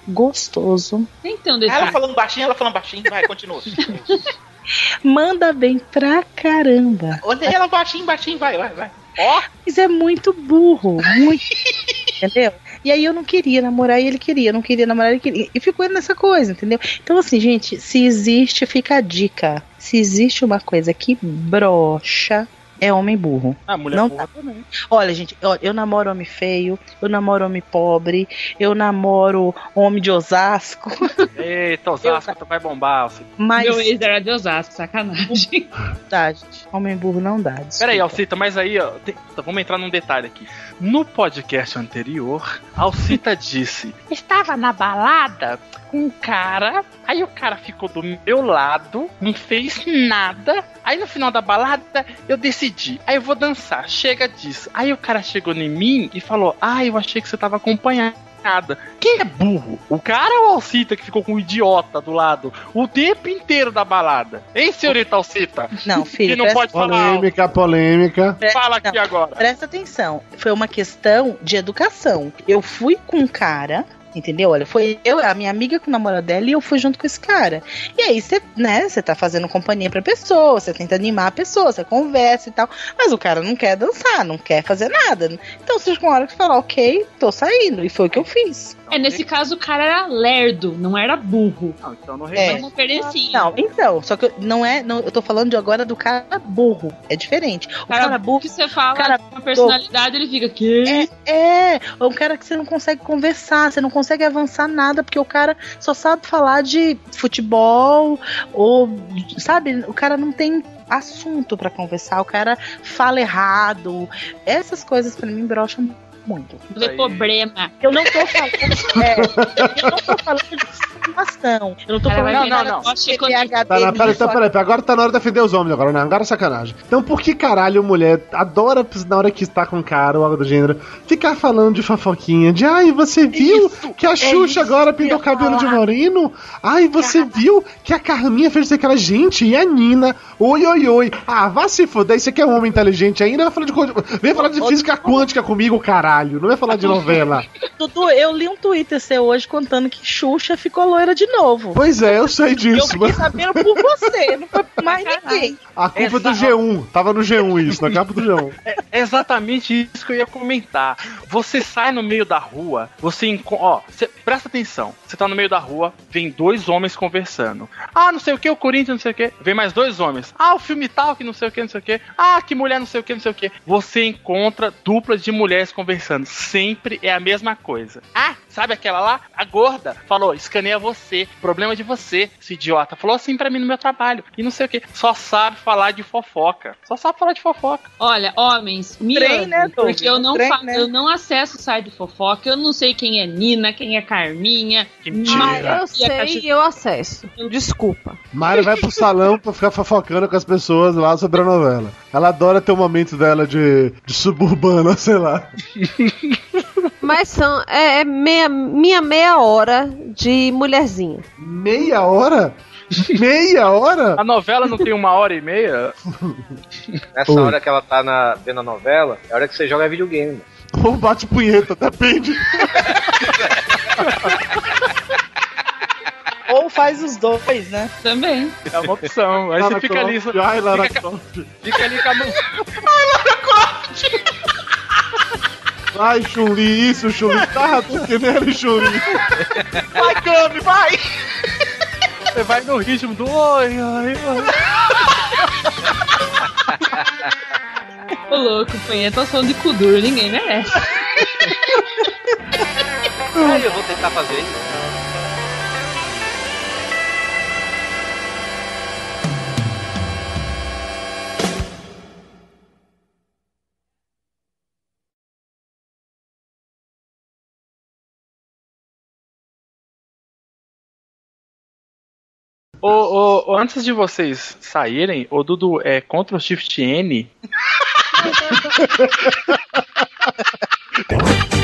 gostoso, um Ela falando baixinho, ela falando baixinho, vai, continua. *laughs* manda bem pra caramba. Olha ela baixinho, baixinho, vai, vai, vai. Ó, Mas é muito burro, muito. *laughs* entendeu? E aí eu não queria namorar e ele queria, não queria namorar e ele queria. E ficou nessa coisa, entendeu? Então, assim, gente, se existe, fica a dica. Se existe uma coisa que brocha, é homem burro. a mulher Não boa também. Olha, gente, olha, eu namoro homem feio, eu namoro homem pobre, eu namoro homem de Osasco, *laughs* Eita, Osasco, tu vai bombar. Alcita. mas Meu ex era de Osasco, sacanagem. dá, *laughs* gente. Homem burro não dá. desculpa. Pera aí, Alcita, mas aí, ó, tem- tá, vamos entrar num detalhe aqui. No podcast anterior, Alcita *laughs* disse: Estava na balada com um cara, aí o cara ficou do meu lado, não fez nada. Aí no final da balada, eu decidi, aí eu vou dançar, chega disso. Aí o cara chegou em mim e falou: Ah, eu achei que você tava acompanhado. Quem é burro? O cara ou a Alcita que ficou com um idiota do lado o tempo inteiro da balada? Hein, senhorita Alcita? Não, filho, Que não presta- pode falar. alto. Polêmica, polêmica. Presta- Fala aqui não, agora. Presta atenção. Foi uma questão de educação. Eu fui com um cara. Entendeu? Olha, foi eu, a minha amiga com o namorado dela e eu fui junto com esse cara. E aí você, né, você tá fazendo companhia pra pessoa, você tenta animar a pessoa, você conversa e tal. Mas o cara não quer dançar, não quer fazer nada. Então você com hora que você fala, ok, tô saindo. E foi o que eu fiz. É, nesse caso o cara era lerdo, não era burro. Não, então não É. É uma diferencinha. Não, então, só que não é. Não, eu tô falando de agora do cara burro. É diferente. O cara, cara, burro. que você fala cara com uma personalidade, ele fica que É, é um cara que você não consegue conversar, você não consegue avançar nada, porque o cara só sabe falar de futebol, ou, sabe, o cara não tem assunto pra conversar, o cara fala errado. Essas coisas pra mim brocham muito. Não problema. Eu não tô falando. É, eu não tô falando de simulação. Eu não tô falando de negócio TDAH Tá, não, pera, então, peraí, agora tá na hora de defender os homens agora, né? Agora é sacanagem. Então por que caralho mulher adora, na hora que está com cara ou algo do gênero, ficar falando de fofoquinha? De ai, você viu que a Xuxa agora pintou o cabelo de moreno? Ai, você viu que a Carminha fez aquela gente e a Nina? Oi, oi, oi. Ah, vá se foder, você que é um homem inteligente ainda, vai falar de, vem falar de física quântica comigo, caralho. Não vai falar de novela. *laughs* Dudu, eu li um Twitter seu hoje contando que Xuxa ficou loira de novo. Pois é, eu sei Eu disso. fiquei mas sabendo por você, não foi por mais ninguém. A culpa é do Essa- G1. Tava no G1 isso, na capa do G1. É exatamente isso que eu ia comentar. Você sai no meio da rua, você enco- ó, você- presta atenção. Você tá no meio da rua, vem dois homens conversando. Ah, não sei o que, o Corinthians, não sei o que. Vem mais dois homens. Ah, o filme tal, que não sei o que, não sei o que. Ah, que mulher, não sei o que, não sei o que. Você encontra duplas de mulheres conversando. Sempre é a mesma coisa. Ah, sabe aquela lá? A gorda falou: escaneia você, problema de você, esse idiota. Falou assim pra mim no meu trabalho. E não sei o que. Só sabe falar de fofoca. Só sabe falar de fofoca. Olha, homens, me Trem, né, porque eu não, Trem, né? eu não acesso o site de fofoca, eu não sei quem é Nina, quem é Carminha. Que Mas eu sei e eu acesso. Desculpa. Mari vai pro salão pra ficar fofocando com as pessoas lá sobre a novela. Ela adora ter o momento dela de, de suburbana, *laughs* sei lá. Mas são é, é meia, minha meia hora de mulherzinha. Meia hora? *laughs* Meia hora? A novela não tem uma hora e meia? *laughs* Nessa Oi. hora que ela tá na, vendo a novela, é a hora que você joga videogame. Ou bate punheta, depende. *laughs* Ou faz os dois, né? Também. É uma opção. Aí você fica ali. Croft, Ai, Lara fica, Croft. fica ali com a mão. Vai, Chun-Li, isso, Chun-Li. Tá, tô entendendo, Chun-Li. Vai, Kami, vai! Você vai no ritmo do oi, oi, oi. Ô louco, punheta som de cu duro, ninguém merece. Aí eu vou tentar fazer isso. Ô, ô, antes de vocês saírem, o Dudu é Ctrl Shift N. *laughs*